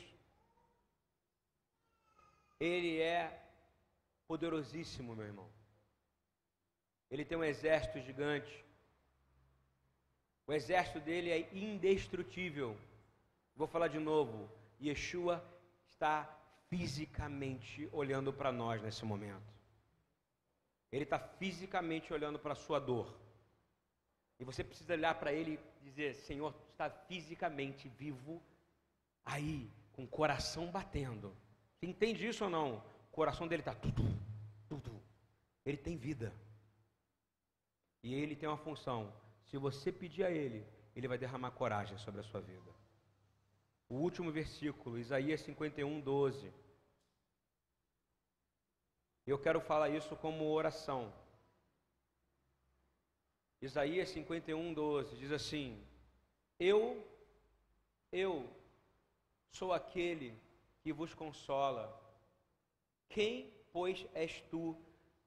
ele é poderosíssimo, meu irmão. Ele tem um exército gigante. O exército dele é indestrutível. Vou falar de novo. Yeshua está fisicamente olhando para nós nesse momento. Ele está fisicamente olhando para a sua dor. E você precisa olhar para ele e dizer: Senhor, está fisicamente vivo aí, com o coração batendo. Você entende isso ou não? O coração dele está tudo, tudo. Ele tem vida. E ele tem uma função. Se você pedir a ele, ele vai derramar coragem sobre a sua vida. O último versículo, Isaías 51, 12. Eu quero falar isso como oração. Isaías 51, 12 diz assim: Eu, eu sou aquele que vos consola. Quem, pois, és tu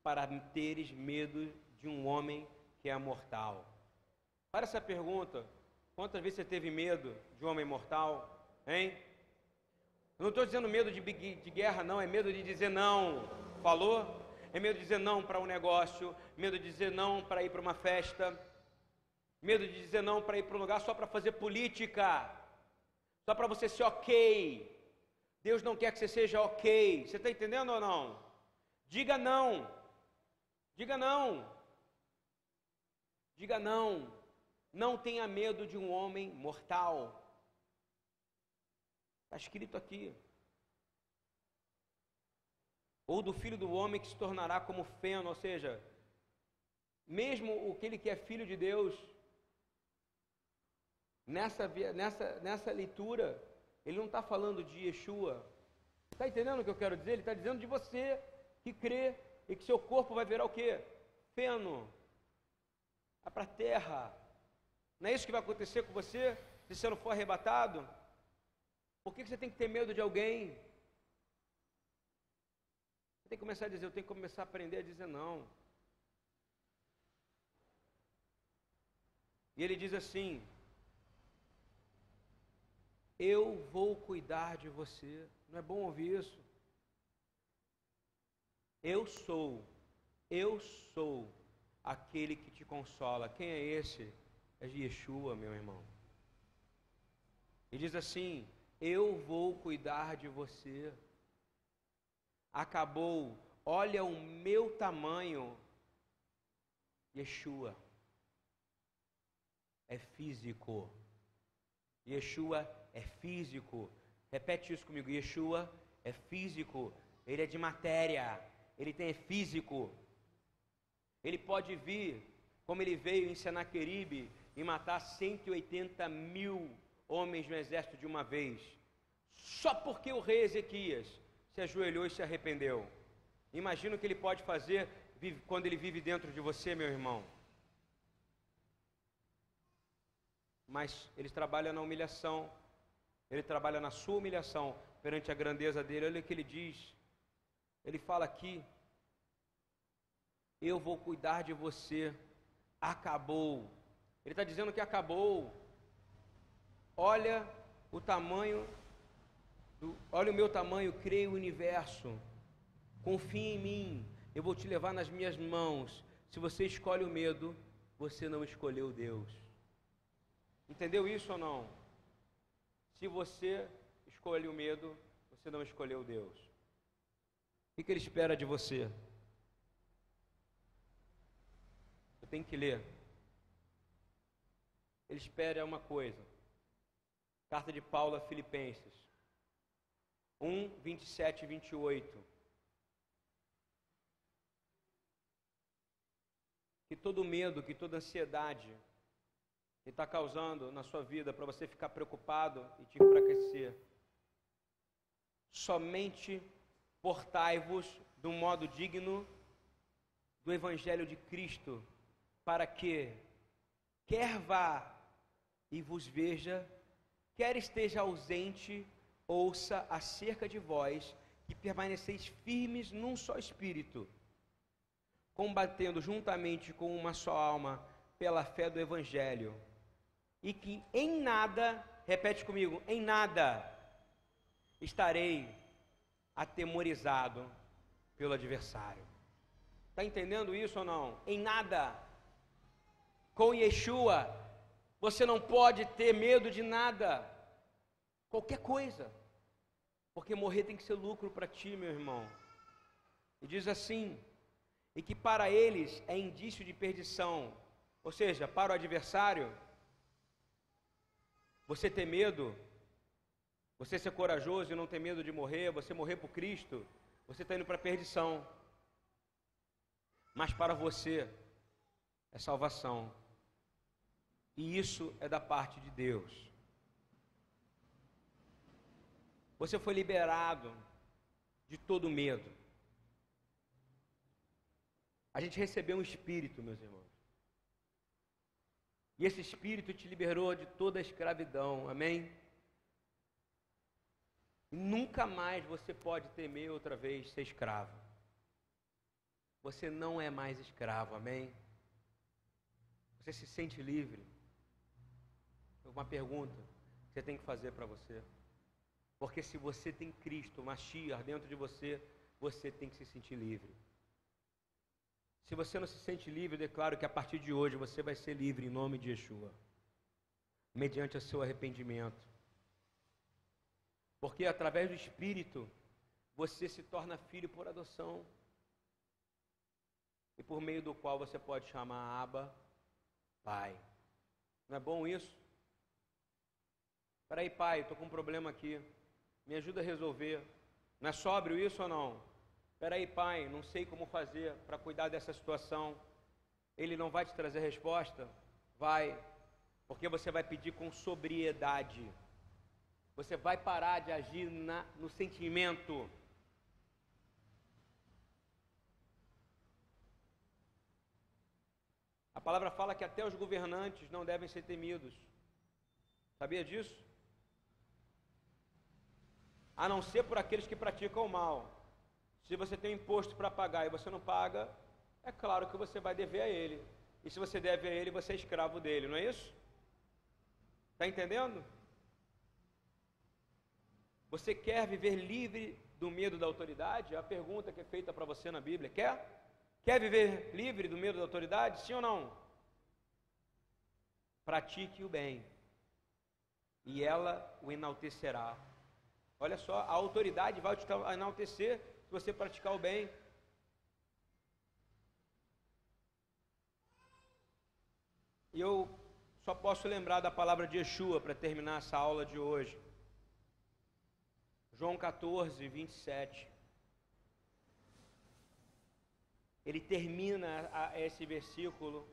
para teres medo de um homem que é mortal? Para essa pergunta: quantas vezes você teve medo de um homem mortal? Hein? Eu não estou dizendo medo de, de guerra, não, é medo de dizer não. Falou? É medo de dizer não para um negócio, medo de dizer não para ir para uma festa, medo de dizer não para ir para um lugar só para fazer política, só para você ser ok. Deus não quer que você seja ok. Você está entendendo ou não? Diga não. Diga não. Diga não. Não tenha medo de um homem mortal. Está escrito aqui. Ou do filho do homem que se tornará como feno, ou seja, mesmo aquele que é filho de Deus, nessa, nessa, nessa leitura, ele não está falando de Yeshua. Está entendendo o que eu quero dizer? Ele está dizendo de você que crê e que seu corpo vai virar o quê? Feno. Vai para a terra. Não é isso que vai acontecer com você se você não for arrebatado? Por que você tem que ter medo de alguém? Tem que começar a dizer, eu tenho que começar a aprender a dizer não. E ele diz assim: Eu vou cuidar de você. Não é bom ouvir isso? Eu sou, eu sou aquele que te consola. Quem é esse? É Yeshua, meu irmão. E diz assim: eu vou cuidar de você. Acabou, olha o meu tamanho, Yeshua. É físico. Yeshua é físico. Repete isso comigo. Yeshua é físico. Ele é de matéria. Ele tem é físico. Ele pode vir, como ele veio em Senaqueribe, e matar 180 mil homens no exército de uma vez, só porque o rei Ezequias se ajoelhou e se arrependeu. Imagina o que ele pode fazer quando ele vive dentro de você, meu irmão. Mas ele trabalha na humilhação, ele trabalha na sua humilhação, perante a grandeza dele. Olha o que ele diz. Ele fala aqui: Eu vou cuidar de você. Acabou. Ele está dizendo que acabou. Olha o tamanho, olha o meu tamanho, creio o universo. Confie em mim. Eu vou te levar nas minhas mãos. Se você escolhe o medo, você não escolheu Deus. Entendeu isso ou não? Se você escolhe o medo, você não escolheu Deus. O que ele espera de você? Eu tenho que ler. Ele espera uma coisa. Carta de Paulo a Filipenses 1, 27 e 28. Que todo medo, que toda ansiedade que está causando na sua vida para você ficar preocupado e te enfraquecer, somente portai-vos do modo digno do Evangelho de Cristo, para que, quer vá e vos veja, quer esteja ausente, ouça acerca de vós, que permaneceis firmes num só espírito, combatendo juntamente com uma só alma pela fé do Evangelho, e que em nada, repete comigo, em nada estarei atemorizado pelo adversário. Está entendendo isso ou não? Em nada. Com Yeshua, você não pode ter medo de nada, qualquer coisa, porque morrer tem que ser lucro para ti, meu irmão. E diz assim: e que para eles é indício de perdição, ou seja, para o adversário, você ter medo, você ser corajoso e não ter medo de morrer, você morrer por Cristo, você está indo para a perdição. Mas para você é salvação. E isso é da parte de Deus. Você foi liberado de todo medo. A gente recebeu um espírito, meus irmãos. E esse espírito te liberou de toda a escravidão. Amém? E nunca mais você pode temer outra vez ser escravo. Você não é mais escravo. Amém? Você se sente livre uma pergunta que você tem que fazer para você. Porque se você tem Cristo, Mashiach, dentro de você, você tem que se sentir livre. Se você não se sente livre, eu declaro que a partir de hoje você vai ser livre em nome de Yeshua, mediante o seu arrependimento. Porque através do Espírito, você se torna filho por adoção. E por meio do qual você pode chamar Abba, Pai. Não é bom isso? Peraí, pai, estou com um problema aqui. Me ajuda a resolver. Não é sóbrio isso ou não? Peraí, pai, não sei como fazer para cuidar dessa situação. Ele não vai te trazer resposta? Vai, porque você vai pedir com sobriedade. Você vai parar de agir na, no sentimento. A palavra fala que até os governantes não devem ser temidos. Sabia disso? A não ser por aqueles que praticam o mal. Se você tem imposto para pagar e você não paga, é claro que você vai dever a ele. E se você deve a ele, você é escravo dele, não é isso? Está entendendo? Você quer viver livre do medo da autoridade? É a pergunta que é feita para você na Bíblia. Quer? Quer viver livre do medo da autoridade? Sim ou não? Pratique o bem, e ela o enaltecerá. Olha só, a autoridade vai te enaltecer se você praticar o bem. E eu só posso lembrar da palavra de Yeshua para terminar essa aula de hoje. João 14, 27. Ele termina esse versículo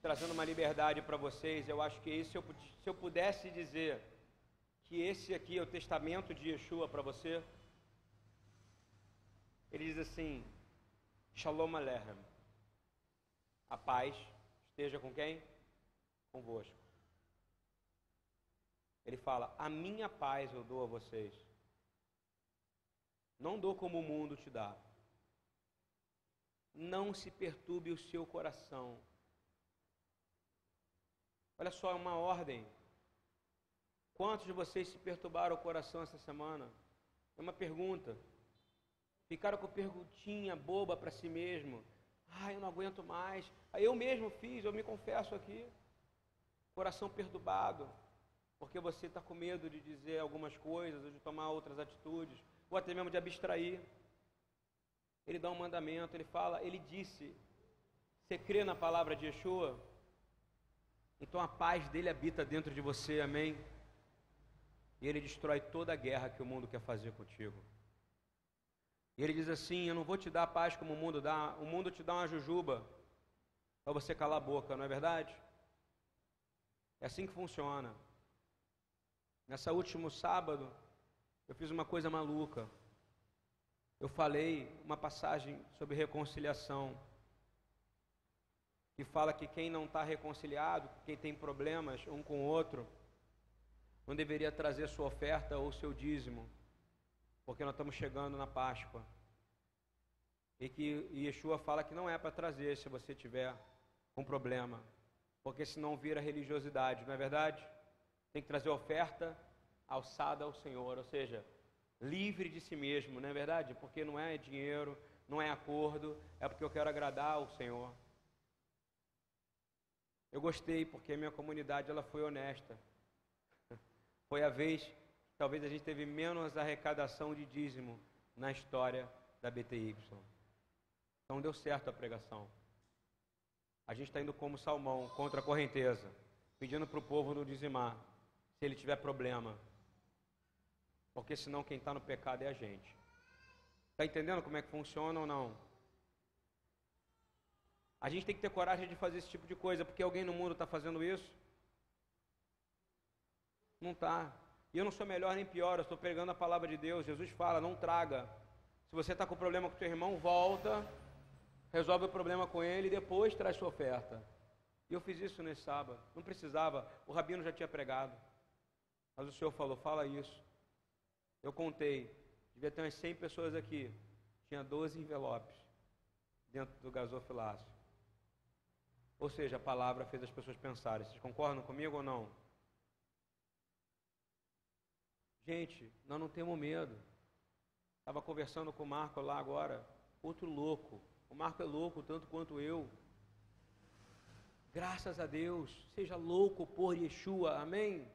trazendo uma liberdade para vocês. Eu acho que isso, se eu pudesse dizer que esse aqui é o testamento de Yeshua para você? Ele diz assim: Shalom Aleichem. A paz esteja com quem? Convosco. Ele fala: A minha paz eu dou a vocês. Não dou como o mundo te dá. Não se perturbe o seu coração. Olha só, é uma ordem. Quantos de vocês se perturbaram o coração essa semana? É uma pergunta. Ficaram com perguntinha boba para si mesmo. Ah, eu não aguento mais. Eu mesmo fiz, eu me confesso aqui. Coração perturbado, porque você está com medo de dizer algumas coisas, ou de tomar outras atitudes, ou até mesmo de abstrair. Ele dá um mandamento, ele fala, ele disse: Você crê na palavra de Yeshua? Então a paz dele habita dentro de você, amém? E ele destrói toda a guerra que o mundo quer fazer contigo. E ele diz assim: Eu não vou te dar paz como o mundo dá, o mundo te dá uma jujuba para você calar a boca, não é verdade? É assim que funciona. Nessa último sábado, eu fiz uma coisa maluca. Eu falei uma passagem sobre reconciliação, que fala que quem não está reconciliado, quem tem problemas um com o outro, não deveria trazer sua oferta ou seu dízimo, porque nós estamos chegando na Páscoa. E que Yeshua fala que não é para trazer se você tiver com problema, porque senão vira religiosidade, não é verdade? Tem que trazer oferta alçada ao Senhor, ou seja, livre de si mesmo, não é verdade? Porque não é dinheiro, não é acordo, é porque eu quero agradar ao Senhor. Eu gostei porque a minha comunidade ela foi honesta. Foi a vez talvez a gente teve menos arrecadação de dízimo na história da BTY. Então deu certo a pregação. A gente está indo como salmão contra a correnteza, pedindo para o povo não dizimar, se ele tiver problema. Porque senão quem está no pecado é a gente. Está entendendo como é que funciona ou não? A gente tem que ter coragem de fazer esse tipo de coisa, porque alguém no mundo está fazendo isso. Não está. E eu não sou melhor nem pior, eu estou pregando a palavra de Deus. Jesus fala, não traga. Se você está com problema com o seu irmão, volta, resolve o problema com ele e depois traz sua oferta. E eu fiz isso nesse sábado. Não precisava, o rabino já tinha pregado. Mas o Senhor falou, fala isso. Eu contei, devia ter umas 100 pessoas aqui. Tinha 12 envelopes dentro do gasofilácio. Ou seja, a palavra fez as pessoas pensarem. Vocês concordam comigo ou não? Gente, nós não temos medo. Estava conversando com o Marco lá agora, outro louco. O Marco é louco tanto quanto eu. Graças a Deus, seja louco por Yeshua, amém?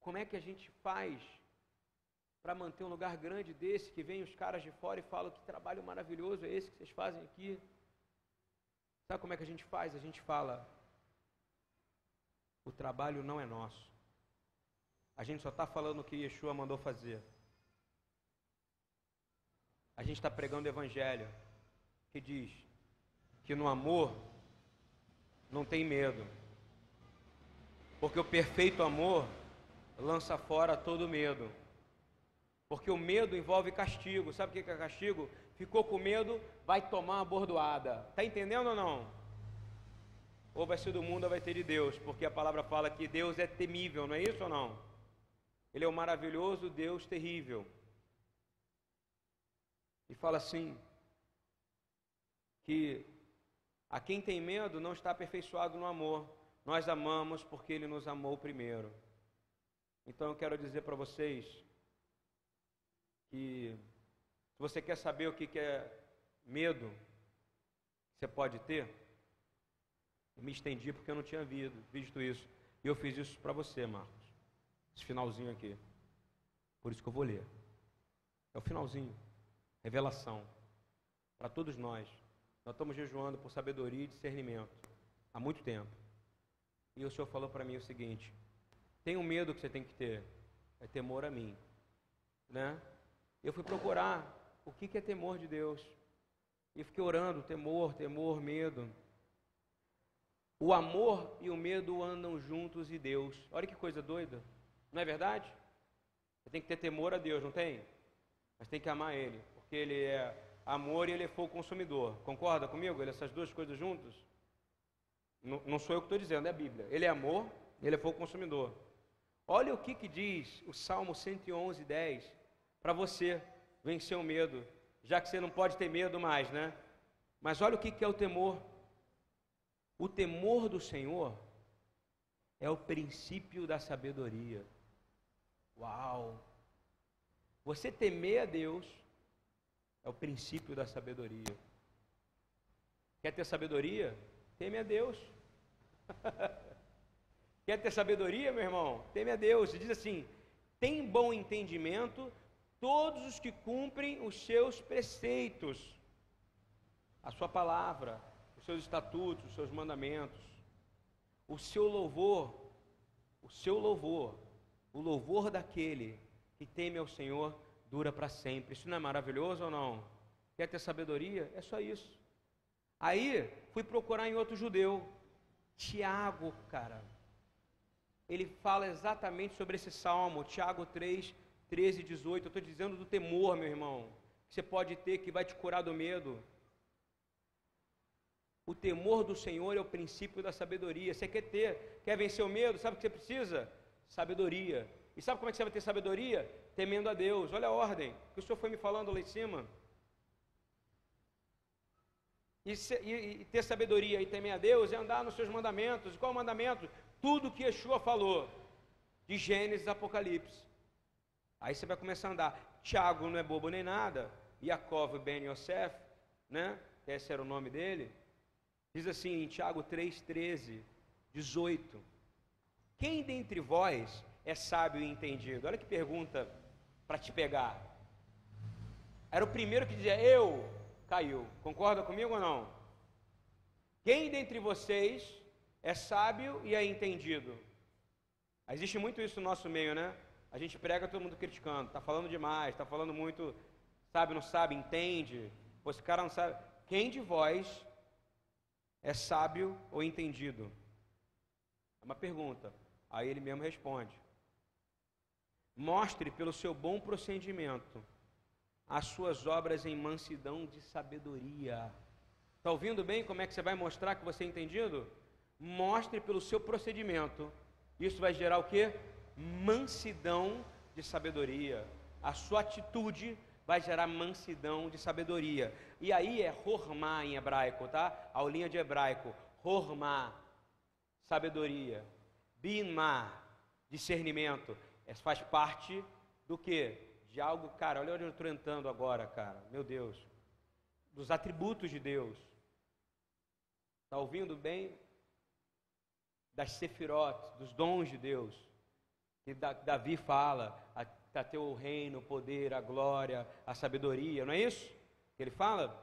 Como é que a gente faz para manter um lugar grande desse, que vem os caras de fora e falam que trabalho maravilhoso é esse que vocês fazem aqui? Sabe como é que a gente faz? A gente fala: o trabalho não é nosso. A gente só está falando o que Yeshua mandou fazer. A gente está pregando o Evangelho que diz que no amor não tem medo, porque o perfeito amor lança fora todo medo. Porque o medo envolve castigo. Sabe o que é castigo? Ficou com medo, vai tomar uma bordoada. Está entendendo ou não? Ou vai ser do mundo ou vai ter de Deus, porque a palavra fala que Deus é temível, não é isso ou não? Ele é o maravilhoso Deus terrível. E fala assim: que a quem tem medo não está aperfeiçoado no amor. Nós amamos porque ele nos amou primeiro. Então eu quero dizer para vocês que se você quer saber o que é medo que você pode ter, eu me estendi porque eu não tinha visto isso. E eu fiz isso para você, Marcos. Esse finalzinho aqui. Por isso que eu vou ler. É o finalzinho. Revelação. Para todos nós. Nós estamos jejuando por sabedoria e discernimento. Há muito tempo. E o Senhor falou para mim o seguinte: tem um medo que você tem que ter. É temor a mim. Né? Eu fui procurar o que é temor de Deus. E fiquei orando, temor, temor, medo. O amor e o medo andam juntos e Deus. Olha que coisa doida. Não é verdade? Você tem que ter temor a Deus, não tem? Mas tem que amar Ele, porque Ele é amor e Ele é fogo consumidor. Concorda comigo? Ele, essas duas coisas juntas? Não, não sou eu que estou dizendo, é a Bíblia. Ele é amor Ele é fogo consumidor. Olha o que, que diz o Salmo 111, 10, para você vencer o medo, já que você não pode ter medo mais, né? Mas olha o que, que é o temor. O temor do Senhor é o princípio da sabedoria. Uau! Você temer a Deus é o princípio da sabedoria. Quer ter sabedoria? Teme a Deus. (laughs) Quer ter sabedoria, meu irmão? Teme a Deus. E diz assim: tem bom entendimento todos os que cumprem os seus preceitos, a sua palavra, os seus estatutos, os seus mandamentos. O seu louvor, o seu louvor, o louvor daquele que teme ao Senhor dura para sempre. Isso não é maravilhoso ou não? Quer ter sabedoria? É só isso. Aí fui procurar em outro judeu, Tiago, cara. Ele fala exatamente sobre esse salmo, Tiago 3, 13 e 18. Eu estou dizendo do temor, meu irmão, que você pode ter que vai te curar do medo. O temor do Senhor é o princípio da sabedoria. Você quer ter, quer vencer o medo? Sabe o que você precisa? Sabedoria. E sabe como é que você vai ter sabedoria? Temendo a Deus. Olha a ordem que o Senhor foi me falando lá em cima. E, e, e, ter sabedoria e temer a Deus é andar nos seus mandamentos. E qual é o mandamento? Tudo que Yeshua falou, de Gênesis Apocalipse. Aí você vai começar a andar. Tiago não é bobo nem nada. Yaakov Ben Yosef, né? Esse era o nome dele. Diz assim em Tiago 3,13, 18: Quem dentre vós é sábio e entendido? Olha que pergunta para te pegar. Era o primeiro que dizia, eu caiu. Concorda comigo ou não? Quem dentre vocês é sábio e é entendido? Existe muito isso no nosso meio, né? A gente prega todo mundo criticando, está falando demais, está falando muito, sabe, não sabe, entende. Pô, esse cara não sabe. Quem de vós é sábio ou entendido? Uma pergunta. Aí ele mesmo responde. Mostre pelo seu bom procedimento as suas obras em mansidão de sabedoria. Está ouvindo bem como é que você vai mostrar que você é entendido? Mostre pelo seu procedimento. Isso vai gerar o que? Mansidão de sabedoria. A sua atitude vai gerar mansidão de sabedoria. E aí é hormá em hebraico, tá? Aulinha de hebraico. Hormá, sabedoria. Binma, discernimento. Isso faz parte do que? De algo, cara, olha onde eu estou entrando agora, cara. Meu Deus. Dos atributos de Deus. Está ouvindo bem? Das sefirot, dos dons de Deus. Que Davi fala, a teu reino, o poder, a glória, a sabedoria, não é isso que ele fala?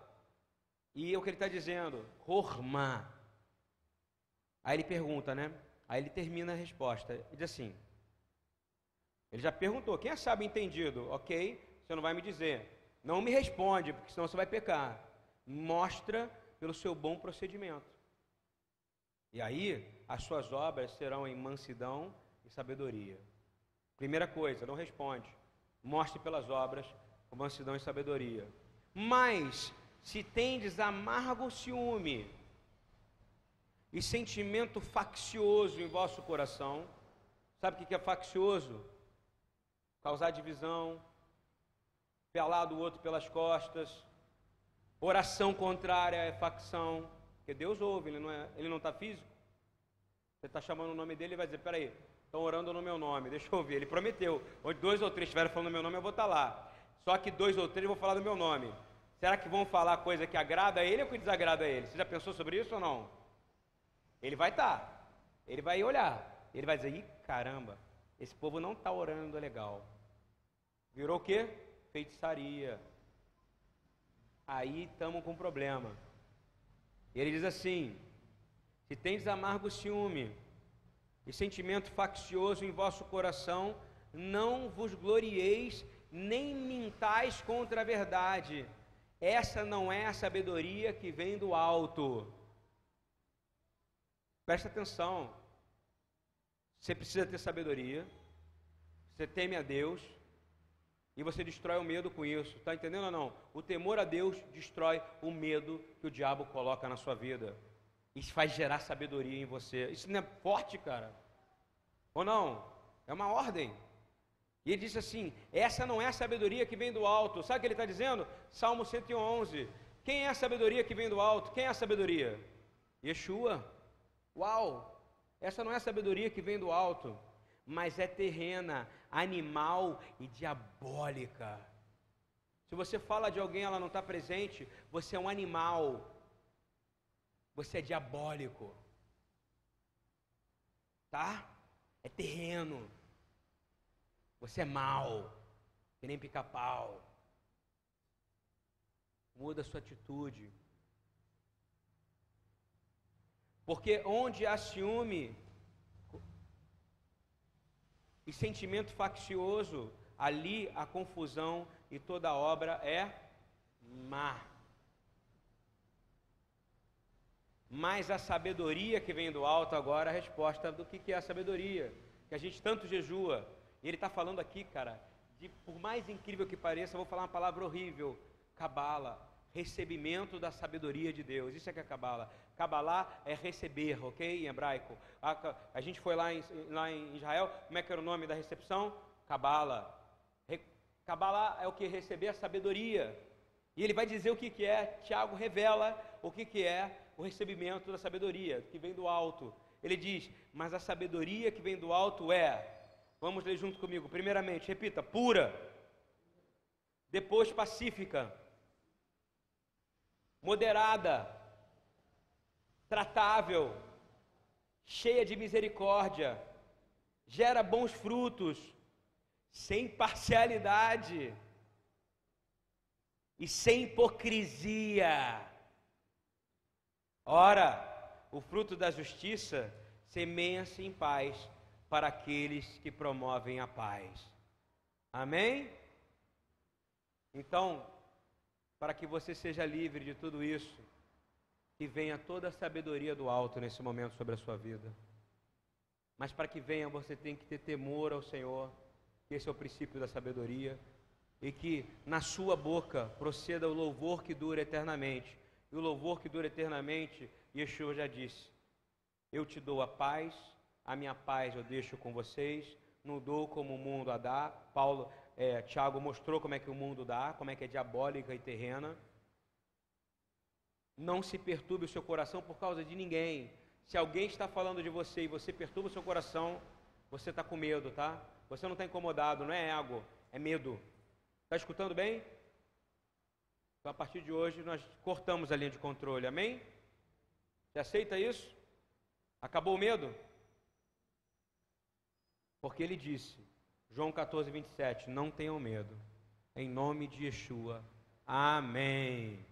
E é o que ele está dizendo, Hormá. Aí ele pergunta, né? Aí ele termina a resposta. Ele diz assim: Ele já perguntou, quem é sábio entendido? Ok, você não vai me dizer. Não me responde, porque senão você vai pecar. Mostra pelo seu bom procedimento. E aí, as suas obras serão em mansidão e sabedoria. Primeira coisa, não responde. Mostre pelas obras com mansidão e sabedoria. Mas, se tendes amargo ciúme e sentimento faccioso em vosso coração, sabe o que é faccioso? Causar divisão, pelar do outro pelas costas, oração contrária é facção, porque Deus ouve, ele não está é, ele não tá físico. Você está chamando o nome dele e vai dizer: peraí, estão orando no meu nome, deixa eu ouvir. Ele prometeu, onde dois ou três estiverem falando no meu nome, eu vou estar tá lá. Só que dois ou três vão falar do meu nome. Será que vão falar coisa que agrada a ele ou que desagrada a ele? Você já pensou sobre isso ou não? Ele vai estar, tá. ele vai olhar, ele vai dizer: Ih, caramba, esse povo não está orando legal. Virou o quê? Feitiçaria. Aí estamos com problema. E ele diz assim: Se tens amargo ciúme e sentimento faccioso em vosso coração, não vos glorieis nem mintais contra a verdade. Essa não é a sabedoria que vem do alto. Presta atenção. Você precisa ter sabedoria. Você teme a Deus. E você destrói o medo com isso. Está entendendo ou não? O temor a Deus destrói o medo que o diabo coloca na sua vida. Isso faz gerar sabedoria em você. Isso não é forte, cara? Ou não? É uma ordem. E ele disse assim: essa não é a sabedoria que vem do alto. Sabe o que ele está dizendo? Salmo 111. Quem é a sabedoria que vem do alto? Quem é a sabedoria? Yeshua. Uau! Essa não é sabedoria que vem do alto, mas é terrena, animal e diabólica. Se você fala de alguém ela não está presente, você é um animal. Você é diabólico. Tá? É terreno. Você é mal, que nem pica-pau. Muda a sua atitude. Porque onde há ciúme e sentimento faccioso, ali a confusão e toda obra é má. Mas a sabedoria que vem do alto, agora a resposta do que é a sabedoria, que a gente tanto jejua. E ele está falando aqui, cara, de por mais incrível que pareça, vou falar uma palavra horrível: cabala, recebimento da sabedoria de Deus. Isso é que é cabala. Cabalá é receber, ok? Em hebraico. A, a, gente foi lá em, lá em Israel, como é que era o nome da recepção? Cabala. Cabala é o que? Receber a sabedoria. E ele vai dizer o que, que é. Tiago revela o que, que é o recebimento da sabedoria, que vem do alto. Ele diz: Mas a sabedoria que vem do alto é. Vamos ler junto comigo. Primeiramente, repita: pura. Depois, pacífica. Moderada. Tratável. Cheia de misericórdia. Gera bons frutos sem parcialidade e sem hipocrisia. Ora, o fruto da justiça semeia-se em paz para aqueles que promovem a paz. Amém? Então, para que você seja livre de tudo isso, que venha toda a sabedoria do alto nesse momento sobre a sua vida. Mas para que venha, você tem que ter temor ao Senhor que esse é o princípio da sabedoria, e que na sua boca proceda o louvor que dura eternamente. E o louvor que dura eternamente, Yeshua já disse: Eu te dou a paz, a minha paz eu deixo com vocês, não dou como o mundo a dá. Paulo, é, Tiago mostrou como é que o mundo dá, como é que é diabólica e terrena. Não se perturbe o seu coração por causa de ninguém. Se alguém está falando de você e você perturba o seu coração, você está com medo, tá? Você não está incomodado, não é ego, é medo. Está escutando bem? Então, a partir de hoje, nós cortamos a linha de controle, amém? Você aceita isso? Acabou o medo? Porque ele disse, João 14, 27, não tenham medo, em nome de Yeshua, amém.